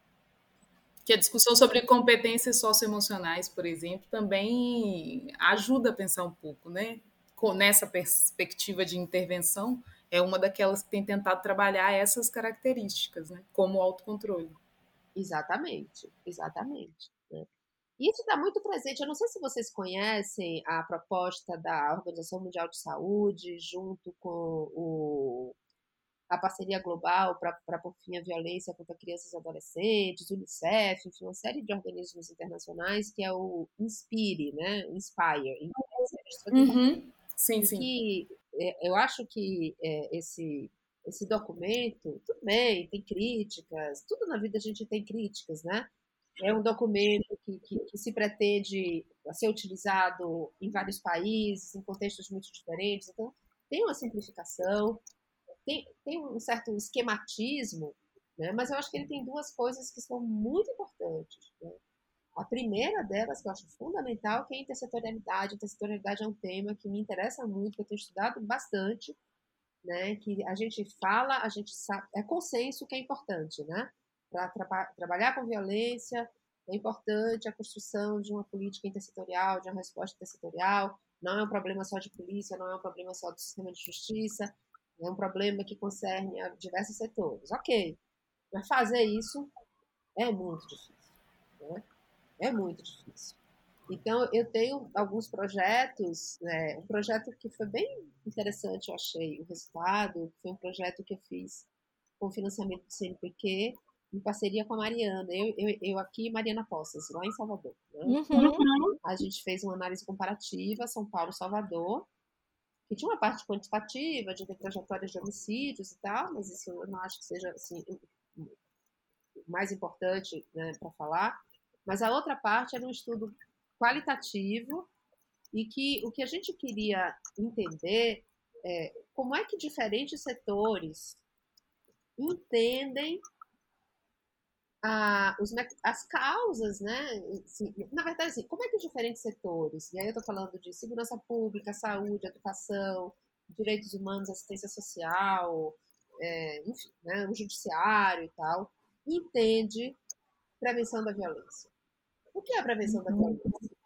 que a discussão sobre competências socioemocionais, por exemplo, também ajuda a pensar um pouco, né? Nessa perspectiva de intervenção, é uma daquelas que tem tentado trabalhar essas características, né? como autocontrole. Exatamente, exatamente. Né? Isso está muito presente. Eu não sei se vocês conhecem a proposta da Organização Mundial de Saúde, junto com o, a parceria global para por fim a violência contra crianças e adolescentes, Unicef, enfim, uma série de organismos internacionais, que é o INSPIRE, né? Inspire. Uhum. Sim, sim. Que é, eu acho que é, esse, esse documento, tudo bem, tem críticas, tudo na vida a gente tem críticas, né? É um documento que, que, que, se pretende ser utilizado em vários países, em contextos muito diferentes, então tem uma simplificação, tem, tem um certo esquematismo, né? mas eu acho que ele tem duas coisas que são muito importantes. Né? A primeira delas, que eu acho fundamental, que é a intersetorialidade. A intersetorialidade é um tema que me interessa muito, que eu tenho estudado bastante, né? que a gente fala, a gente sabe, é consenso que é importante, né? Para tra trabalhar com violência, é importante a construção de uma política intersetorial, de uma resposta intersetorial. Não é um problema só de polícia, não é um problema só do sistema de justiça, é um problema que concerne a diversos setores. Ok, mas fazer isso é muito difícil. Né? É muito difícil. Então, eu tenho alguns projetos, né, um projeto que foi bem interessante, eu achei, o resultado, foi um projeto que eu fiz com financiamento do CNPq, em parceria com a Mariana, eu, eu, eu aqui e Mariana Poças, lá em Salvador. Né? Uhum. A gente fez uma análise comparativa, São Paulo-Salvador, que tinha uma parte quantitativa, de trajetórias de homicídios e tal, mas isso eu não acho que seja assim, mais importante né, para falar. Mas a outra parte era um estudo qualitativo e que o que a gente queria entender é como é que diferentes setores entendem a, os, as causas, né? Assim, na verdade, assim, como é que diferentes setores, e aí eu estou falando de segurança pública, saúde, educação, direitos humanos, assistência social, é, enfim, né, o judiciário e tal, entende prevenção da violência. O que é a prevenção da uhum. violência?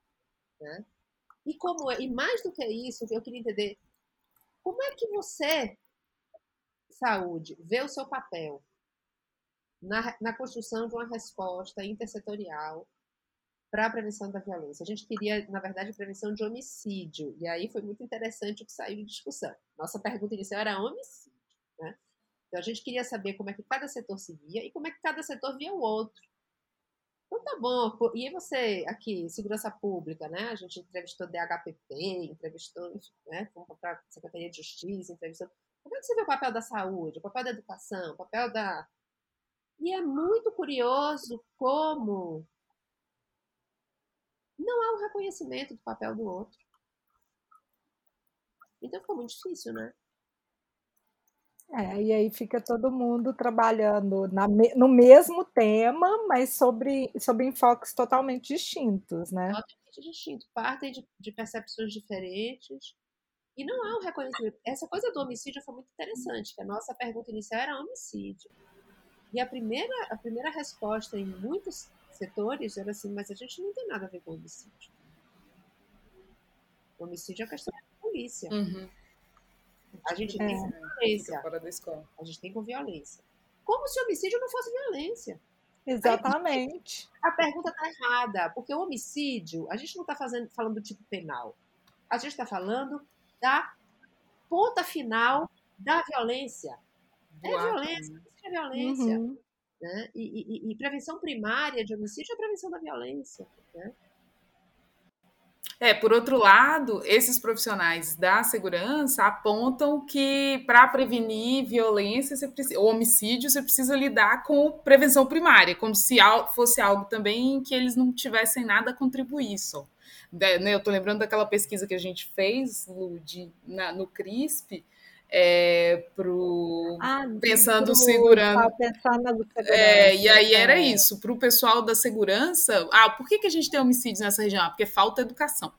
Né? E como é, e mais do que isso, eu queria entender como é que você, saúde, vê o seu papel na, na construção de uma resposta intersetorial para a prevenção da violência. A gente queria, na verdade, prevenção de homicídio. E aí foi muito interessante o que saiu de discussão. Nossa pergunta inicial era homicídio. Né? Então a gente queria saber como é que cada setor se via e como é que cada setor via o outro. Então tá bom. E você, aqui, segurança pública, né? A gente entrevistou DHPP, entrevistou, né? Para a Secretaria de Justiça, entrevistou. Como é que você vê o papel da saúde, o papel da educação, o papel da. E é muito curioso como não há um reconhecimento do papel do outro. Então ficou muito difícil, né? É, e aí fica todo mundo trabalhando na, no mesmo tema, mas sobre, sobre enfoques totalmente distintos, né? Totalmente distintos, partem de, de percepções diferentes. E não há um reconhecimento. Essa coisa do homicídio foi muito interessante, que a nossa pergunta inicial era homicídio. E a primeira, a primeira resposta em muitos setores era assim, mas a gente não tem nada a ver com homicídio. O homicídio é questão da polícia. Uhum. A gente é. tem com violência. Fora da escola. A gente tem com violência. Como se o homicídio não fosse violência. Exatamente. a pergunta está errada, porque o homicídio, a gente não está falando do tipo penal. A gente está falando da ponta final da violência. É violência, violência. Uhum. Né? E, e, e, prevenção primária de homicídio é a prevenção da violência. Né? É, por outro lado, esses profissionais da segurança apontam que para prevenir violência você precisa, ou homicídio, você precisa lidar com prevenção primária, como se fosse algo também que eles não tivessem nada a contribuir só. Né, eu estou lembrando daquela pesquisa que a gente fez, de, na, no CRISP, é, pro ah, pensando pro, segurando. Pensando é, e aí era é. isso, para o pessoal da segurança. Ah, por que, que a gente tem homicídios nessa região? Ah, porque falta educação.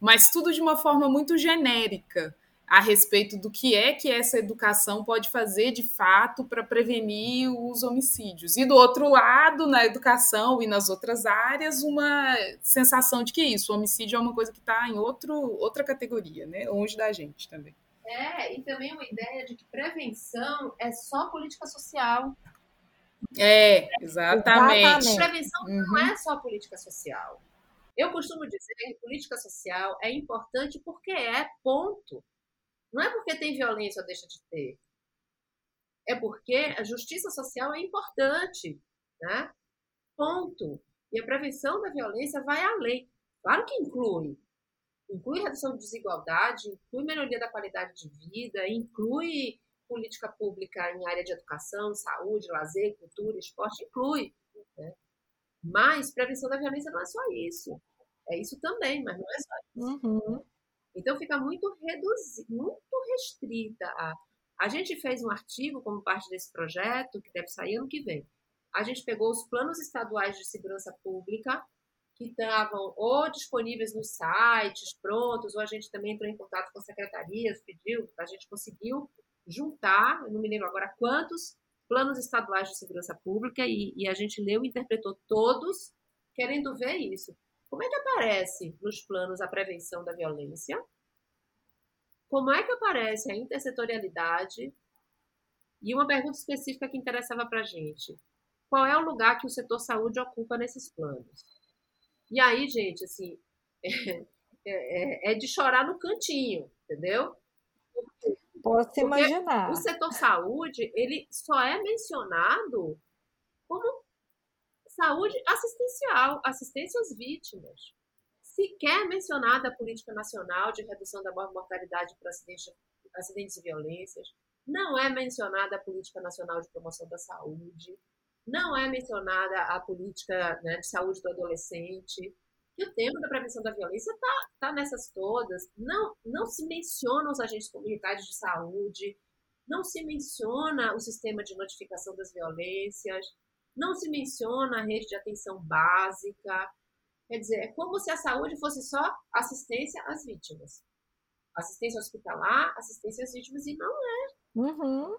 Mas tudo de uma forma muito genérica a respeito do que é que essa educação pode fazer de fato para prevenir os homicídios. E do outro lado, na educação e nas outras áreas, uma sensação de que isso, o homicídio é uma coisa que está em outro, outra categoria, né? longe da gente também. É, e também uma ideia de que prevenção é só política social. É, exatamente. exatamente. Prevenção uhum. não é só política social. Eu costumo dizer que política social é importante porque é, ponto. Não é porque tem violência ou deixa de ter. É porque a justiça social é importante, né? Ponto. E a prevenção da violência vai além. Claro que inclui inclui redução de desigualdade, inclui melhoria da qualidade de vida, inclui política pública em área de educação, saúde, lazer, cultura, esporte, inclui. Né? Mas prevenção da violência não é só isso. É isso também, mas não é só isso. Uhum. Então fica muito reduzido, muito restrita. A... a gente fez um artigo como parte desse projeto, que deve sair ano que vem. A gente pegou os planos estaduais de segurança pública que estavam ou disponíveis nos sites prontos, ou a gente também entrou em contato com secretarias, pediu, a gente conseguiu juntar, não me lembro agora quantos planos estaduais de segurança pública, e, e a gente leu e interpretou todos, querendo ver isso. Como é que aparece nos planos a prevenção da violência? Como é que aparece a intersetorialidade? E uma pergunta específica que interessava para a gente: qual é o lugar que o setor saúde ocupa nesses planos? E aí, gente, assim, é, é, é de chorar no cantinho, entendeu? Posso imaginar. O setor saúde, ele só é mencionado como saúde assistencial, assistência às vítimas. Sequer mencionada a política nacional de redução da mortalidade por acidentes, acidentes e violências. Não é mencionada a política nacional de promoção da saúde não é mencionada a política né, de saúde do adolescente. E o tema da prevenção da violência está tá nessas todas. Não, não se menciona os agentes comunitários de saúde, não se menciona o sistema de notificação das violências, não se menciona a rede de atenção básica. Quer dizer, é como se a saúde fosse só assistência às vítimas. Assistência hospitalar, assistência às vítimas, e não é. Uhum.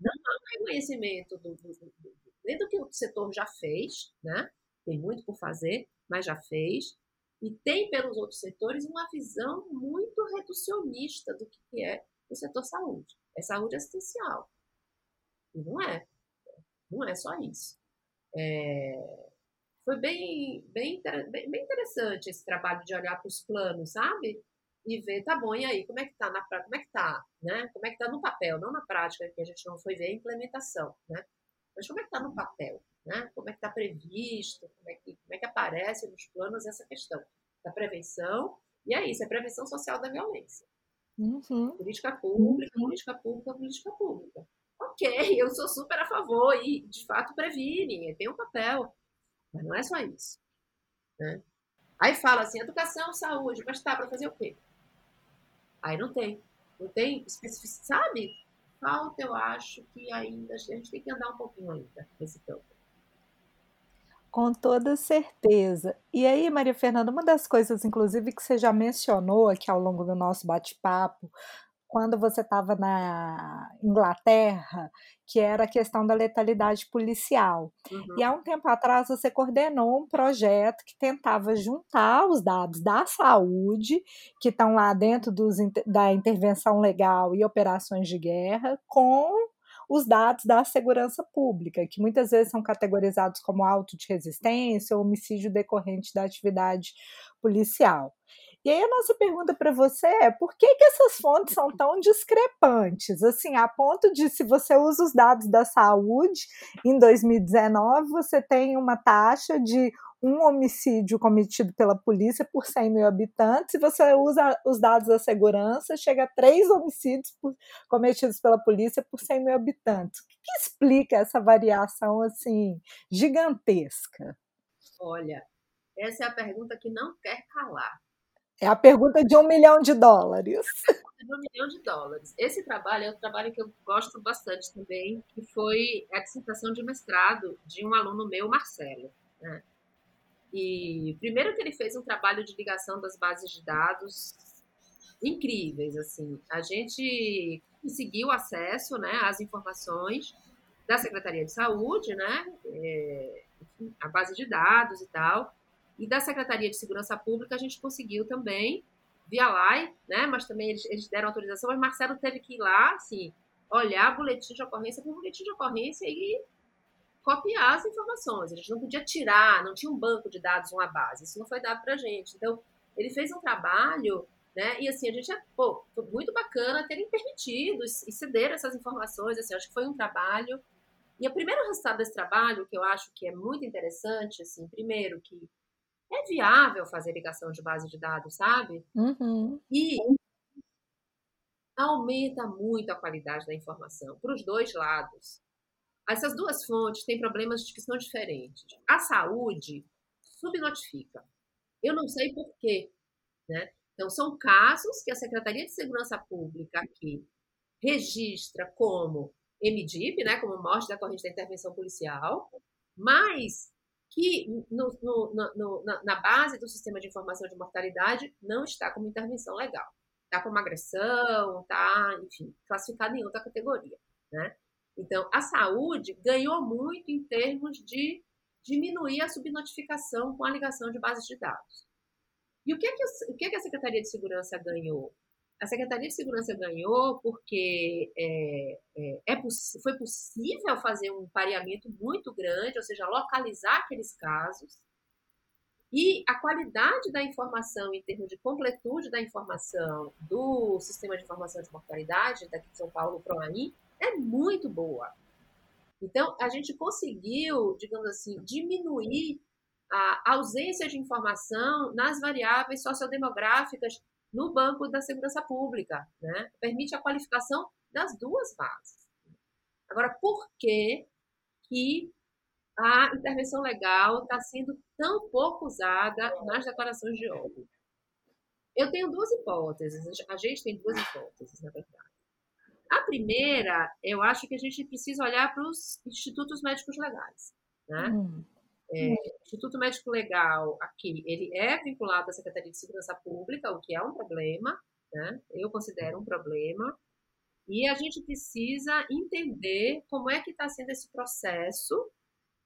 Não há um reconhecimento do, do, do, nem do que o setor já fez, né? Tem muito por fazer, mas já fez. E tem pelos outros setores uma visão muito reducionista do que é o setor saúde. É saúde assistencial. E não é. Não é só isso. É, foi bem, bem, bem, interessante esse trabalho de olhar para os planos, sabe? E ver, tá bom, e aí, como é que tá na como é que tá, né? Como é que tá no papel, não na prática, que a gente não foi ver a implementação, né? Mas como é que tá no papel, né? Como é que tá previsto, como é que, como é que aparece nos planos essa questão da prevenção, e é isso, é prevenção social da violência. Uhum. Política pública, uhum. política pública, política pública. Ok, eu sou super a favor e, de fato, previne, tem um papel. Mas não é só isso. Né? Aí fala assim, educação, saúde, mas tá, para fazer o quê? Aí não tem. Não tem especificidade, sabe? Falta, eu acho que ainda a gente tem que andar um pouquinho ainda nesse campo. Com toda certeza. E aí, Maria Fernanda, uma das coisas, inclusive, que você já mencionou aqui ao longo do nosso bate-papo, quando você estava na Inglaterra, que era a questão da letalidade policial. Uhum. E há um tempo atrás você coordenou um projeto que tentava juntar os dados da saúde, que estão lá dentro dos, da intervenção legal e operações de guerra, com os dados da segurança pública, que muitas vezes são categorizados como auto de resistência ou homicídio decorrente da atividade policial. E aí a nossa pergunta para você é por que, que essas fontes são tão discrepantes? Assim, a ponto de se você usa os dados da saúde, em 2019 você tem uma taxa de um homicídio cometido pela polícia por 100 mil habitantes, e você usa os dados da segurança, chega a três homicídios por, cometidos pela polícia por 100 mil habitantes. O que, que explica essa variação assim gigantesca? Olha, essa é a pergunta que não quer calar. É a pergunta de um milhão de dólares. De um milhão de dólares. Esse trabalho é um trabalho que eu gosto bastante também, que foi a dissertação de mestrado de um aluno meu, Marcelo. Né? E primeiro que ele fez um trabalho de ligação das bases de dados incríveis, assim. A gente conseguiu acesso, né, às informações da Secretaria de Saúde, né, é, enfim, a base de dados e tal. E da Secretaria de Segurança Pública a gente conseguiu também, via LAI, né? Mas também eles, eles deram autorização, mas Marcelo teve que ir lá, assim, olhar boletim de ocorrência por boletim de ocorrência e copiar as informações. A gente não podia tirar, não tinha um banco de dados, uma base. Isso não foi dado para a gente. Então, ele fez um trabalho, né? E assim, a gente, é, pô, foi muito bacana terem permitido e ceder essas informações. Assim, acho que foi um trabalho. E o primeiro resultado desse trabalho, que eu acho que é muito interessante, assim, primeiro que é viável fazer ligação de base de dados, sabe? Uhum. E aumenta muito a qualidade da informação para os dois lados. Essas duas fontes têm problemas que são diferentes. A saúde subnotifica. Eu não sei por quê, né? Então, são casos que a Secretaria de Segurança Pública aqui registra como MDIP, né, como morte da corrente da intervenção policial, mas que no, no, no, na, na, base do sistema de informação de mortalidade não está como intervenção legal. Está como agressão, está, enfim, classificado em outra categoria. Né? Então, a saúde ganhou muito em termos de diminuir a subnotificação com a ligação de bases de dados. E o que, é que, o que, é que a Secretaria de Segurança ganhou? A Secretaria de Segurança ganhou porque é, é, é foi possível fazer um pareamento muito grande, ou seja, localizar aqueles casos. E a qualidade da informação, em termos de completude da informação do Sistema de Informação de Mortalidade, daqui de São Paulo, o PROAI, é muito boa. Então, a gente conseguiu, digamos assim, diminuir a ausência de informação nas variáveis sociodemográficas no Banco da Segurança Pública, né? Permite a qualificação das duas bases. Agora, por que que a intervenção legal está sendo tão pouco usada nas declarações de óbito? Eu tenho duas hipóteses, a gente tem duas hipóteses, na verdade. A primeira, eu acho que a gente precisa olhar para os institutos médicos legais, né? Hum. É, Instituto Médico Legal aqui, ele é vinculado à Secretaria de Segurança Pública, o que é um problema, né? Eu considero um problema. E a gente precisa entender como é que está sendo esse processo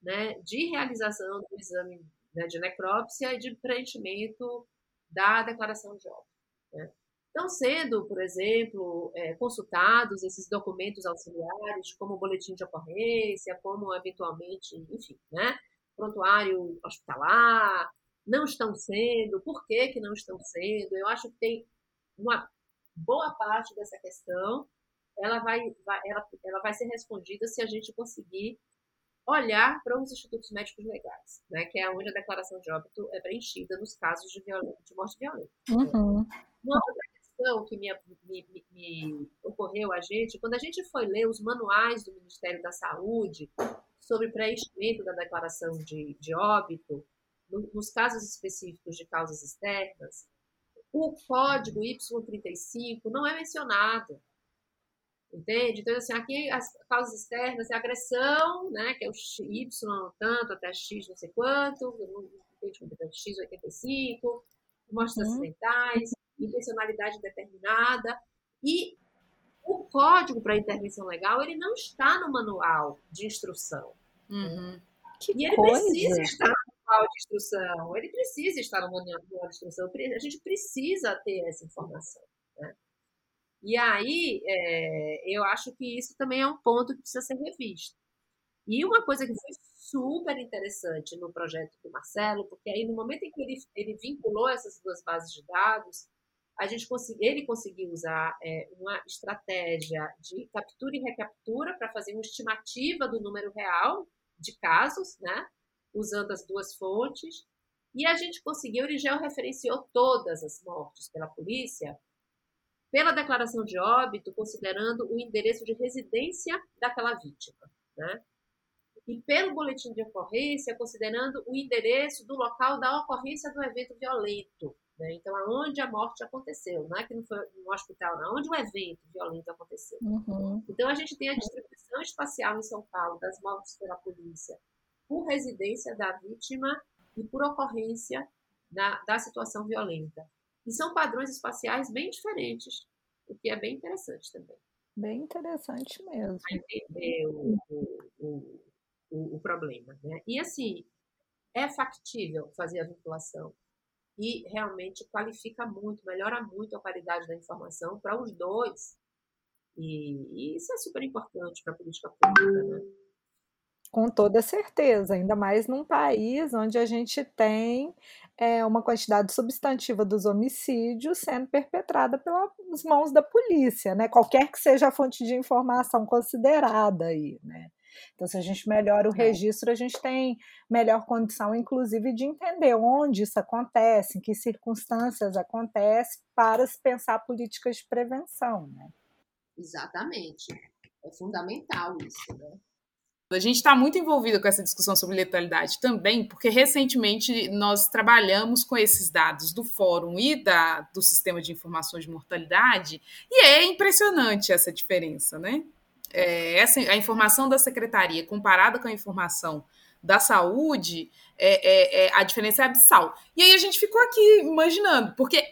né, de realização do exame né, de necrópsia e de preenchimento da declaração de óbito. Né? Estão sendo, por exemplo, é, consultados esses documentos auxiliares, como o boletim de ocorrência, como eventualmente, enfim, né, prontuário hospitalar, não estão sendo, por que, que não estão sendo? Eu acho que tem uma boa parte dessa questão, ela vai, vai ela, ela vai ser respondida se a gente conseguir olhar para os institutos médicos legais, né, que é onde a declaração de óbito é preenchida nos casos de, violência, de morte violenta. Uhum. Uma outra questão que me, me, me, me, ocorreu a gente, quando a gente foi ler os manuais do Ministério da Saúde sobre preenchimento da declaração de, de óbito, no, nos casos específicos de causas externas, o código Y35 não é mencionado. Entende? Então, assim, aqui as causas externas é agressão, né, que é o Y tanto até X não sei quanto, X 85, mortes uhum. acidentais, intencionalidade determinada e o código para intervenção legal ele não está no manual de instrução. Uhum. e ele coisa. precisa estar no manual de instrução. Ele precisa estar no manual de instrução. A gente precisa ter essa informação. Né? E aí, é, eu acho que isso também é um ponto que precisa ser revisto. E uma coisa que foi super interessante no projeto do Marcelo, porque aí no momento em que ele, ele vinculou essas duas bases de dados, a gente ele conseguiu usar é, uma estratégia de captura e recaptura para fazer uma estimativa do número real de casos, né? Usando as duas fontes. E a gente conseguiu, ele já referenciou todas as mortes pela polícia pela declaração de óbito, considerando o endereço de residência daquela vítima, né? E pelo boletim de ocorrência, considerando o endereço do local da ocorrência do evento violento, né? Então, aonde a morte aconteceu, não é que não foi no hospital, não, onde o evento violento aconteceu. Uhum. Então, a gente tem a distribuição espacial em São Paulo das mortes pela polícia por residência da vítima e por ocorrência da, da situação violenta. E são padrões espaciais bem diferentes, o que é bem interessante também. Bem interessante mesmo. Para entender o, o, o, o problema. Né? E assim, é factível fazer a vinculação e realmente qualifica muito, melhora muito a qualidade da informação para os dois. E, e, isso é super importante para a política pública, né? Com toda certeza, ainda mais num país onde a gente tem é, uma quantidade substantiva dos homicídios sendo perpetrada pelas mãos da polícia, né? Qualquer que seja a fonte de informação considerada aí, né? Então, se a gente melhora o é. registro, a gente tem melhor condição, inclusive, de entender onde isso acontece, em que circunstâncias acontece, para se pensar políticas de prevenção. Né? Exatamente. É fundamental isso, né? A gente está muito envolvido com essa discussão sobre letalidade também, porque recentemente nós trabalhamos com esses dados do Fórum e da, do Sistema de Informações de Mortalidade, e é impressionante essa diferença, né? É, essa, a informação da secretaria comparada com a informação da saúde, é, é, é, a diferença é abissal. E aí a gente ficou aqui imaginando, porque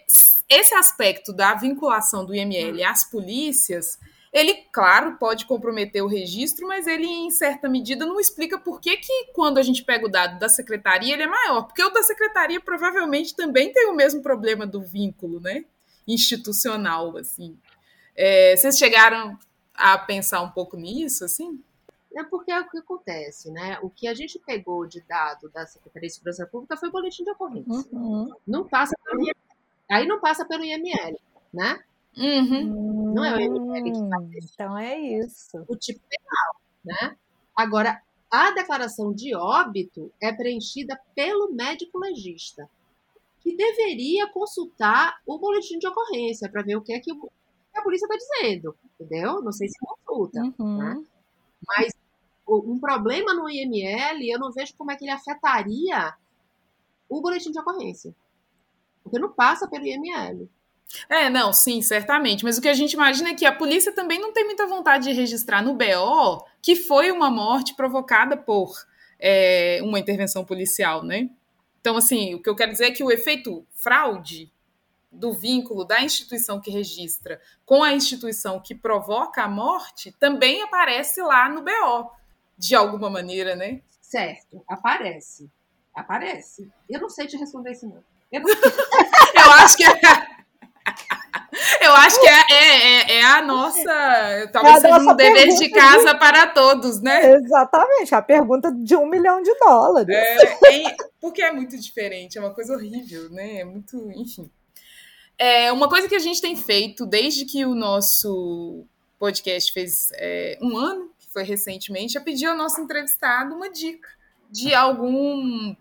esse aspecto da vinculação do IML às polícias, ele, claro, pode comprometer o registro, mas ele, em certa medida, não explica por que, que quando a gente pega o dado da secretaria, ele é maior. Porque o da secretaria provavelmente também tem o mesmo problema do vínculo, né? Institucional, assim. É, vocês chegaram a pensar um pouco nisso, assim? É porque é o que acontece, né? O que a gente pegou de dado da Secretaria de Segurança Pública foi o boletim de ocorrência. Uhum. Não passa pelo IML. Aí não passa pelo IML, né? Uhum. Não é o IML que faz isso. Então é isso. O tipo penal, né? Agora, a declaração de óbito é preenchida pelo médico legista, que deveria consultar o boletim de ocorrência para ver o que é que o que a polícia está dizendo, entendeu? Não sei se consulta, uhum. né? Mas um problema no IML, eu não vejo como é que ele afetaria o boletim de ocorrência. Porque não passa pelo IML. É, não, sim, certamente. Mas o que a gente imagina é que a polícia também não tem muita vontade de registrar no BO que foi uma morte provocada por é, uma intervenção policial, né? Então, assim, o que eu quero dizer é que o efeito fraude do vínculo da instituição que registra com a instituição que provoca a morte também aparece lá no BO, de alguma maneira, né? Certo, aparece. Aparece. Eu não sei te responder isso, não. Eu, não... eu acho que. Eu acho que é, é, é, é a nossa. Talvez é seja um dever de casa de... para todos, né? Exatamente, a pergunta de um milhão de dólares. É, é, porque é muito diferente, é uma coisa horrível, né? É muito. Enfim. É, uma coisa que a gente tem feito desde que o nosso podcast fez é, um ano, que foi recentemente, é pedir ao nosso entrevistado uma dica de algum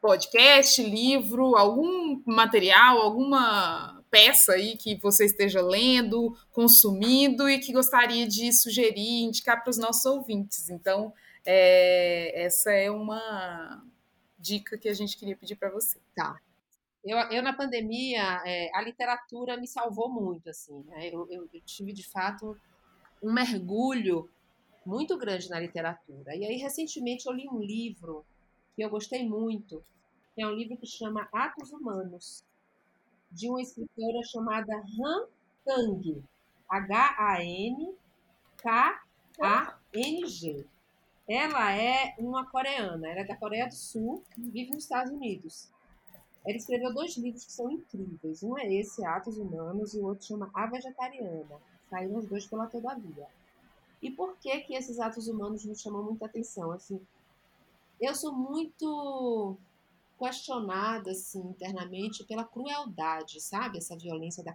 podcast, livro, algum material, alguma peça aí que você esteja lendo, consumindo e que gostaria de sugerir, indicar para os nossos ouvintes. Então, é, essa é uma dica que a gente queria pedir para você. Tá. Eu, eu na pandemia, é, a literatura me salvou muito, assim. Né? Eu, eu, eu tive, de fato, um mergulho muito grande na literatura. E aí, recentemente, eu li um livro que eu gostei muito, que é um livro que chama Atos Humanos, de uma escritora chamada Han Kang. H-A-N-K-A-N-G. Ela é uma coreana, ela é da Coreia do Sul e vive nos Estados Unidos. Ela escreveu dois livros que são incríveis. Um é esse, Atos Humanos, e o outro chama A Vegetariana. Saíram os dois pela Todavia. E por que que esses atos humanos me chamam muita atenção? Assim, eu sou muito questionada assim internamente pela crueldade, sabe? Essa violência da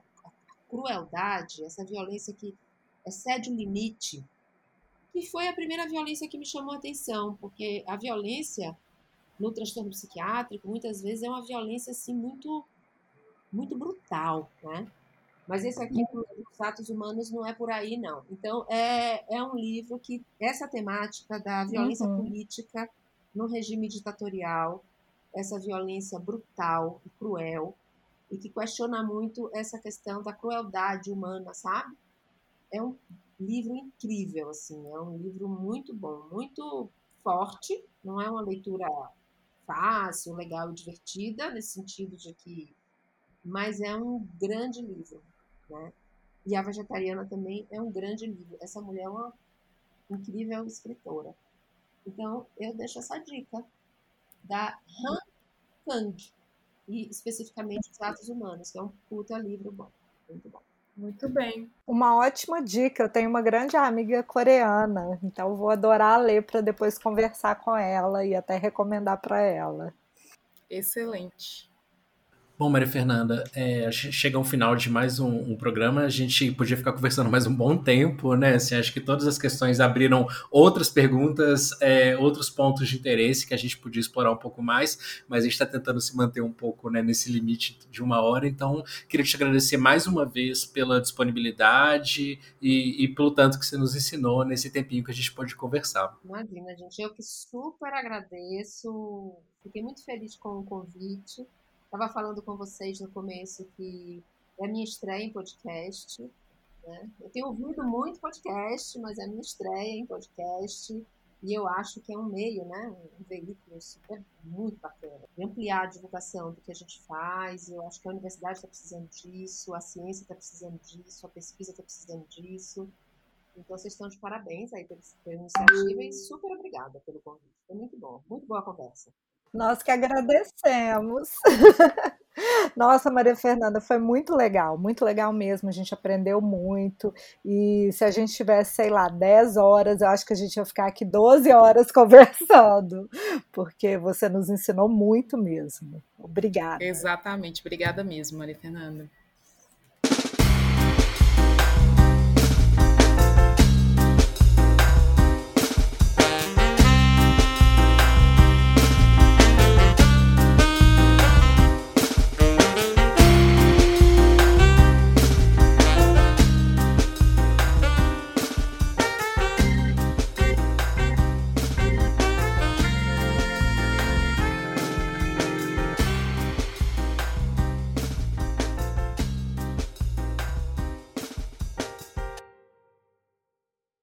crueldade, essa violência que excede o limite, que foi a primeira violência que me chamou a atenção, porque a violência no transtorno psiquiátrico muitas vezes é uma violência assim muito muito brutal, né? Mas esse aqui, os atos humanos, não é por aí, não. Então, é, é um livro que essa temática da violência uhum. política no regime ditatorial, essa violência brutal e cruel, e que questiona muito essa questão da crueldade humana, sabe? É um livro incrível, assim, é um livro muito bom, muito forte, não é uma leitura fácil, legal e divertida, nesse sentido de que. Mas é um grande livro, né? E A Vegetariana também é um grande livro. Essa mulher é uma incrível escritora. Então, eu deixo essa dica da Han Kang, e especificamente os atos humanos, que é um puta livro bom, muito bom. Muito bem. Uma ótima dica. Eu tenho uma grande amiga coreana, então vou adorar ler para depois conversar com ela e até recomendar para ela. Excelente. Bom, Maria Fernanda, é, chega ao final de mais um, um, programa. A gente podia ficar conversando mais um bom tempo, né? Assim, acho que todas as questões abriram outras perguntas, é, outros pontos de interesse que a gente podia explorar um pouco mais, mas a gente está tentando se manter um pouco né, nesse limite de uma hora. Então, queria te agradecer mais uma vez pela disponibilidade e, e pelo tanto que você nos ensinou nesse tempinho que a gente pôde conversar. Imagina, gente, eu que super agradeço. Fiquei muito feliz com o convite. Estava falando com vocês no começo que é a minha estreia em podcast. Né? Eu tenho ouvido muito podcast, mas é a minha estreia em podcast. E eu acho que é um meio, né? um veículo super, muito bacana. De ampliar a divulgação do que a gente faz. Eu acho que a universidade está precisando disso, a ciência está precisando disso, a pesquisa está precisando disso. Então, vocês estão de parabéns aí pela iniciativa e super obrigada pelo convite. Foi muito bom, muito boa a conversa. Nós que agradecemos. Nossa, Maria Fernanda, foi muito legal, muito legal mesmo. A gente aprendeu muito. E se a gente tivesse, sei lá, 10 horas, eu acho que a gente ia ficar aqui 12 horas conversando, porque você nos ensinou muito mesmo. Obrigada. Exatamente, obrigada mesmo, Maria Fernanda.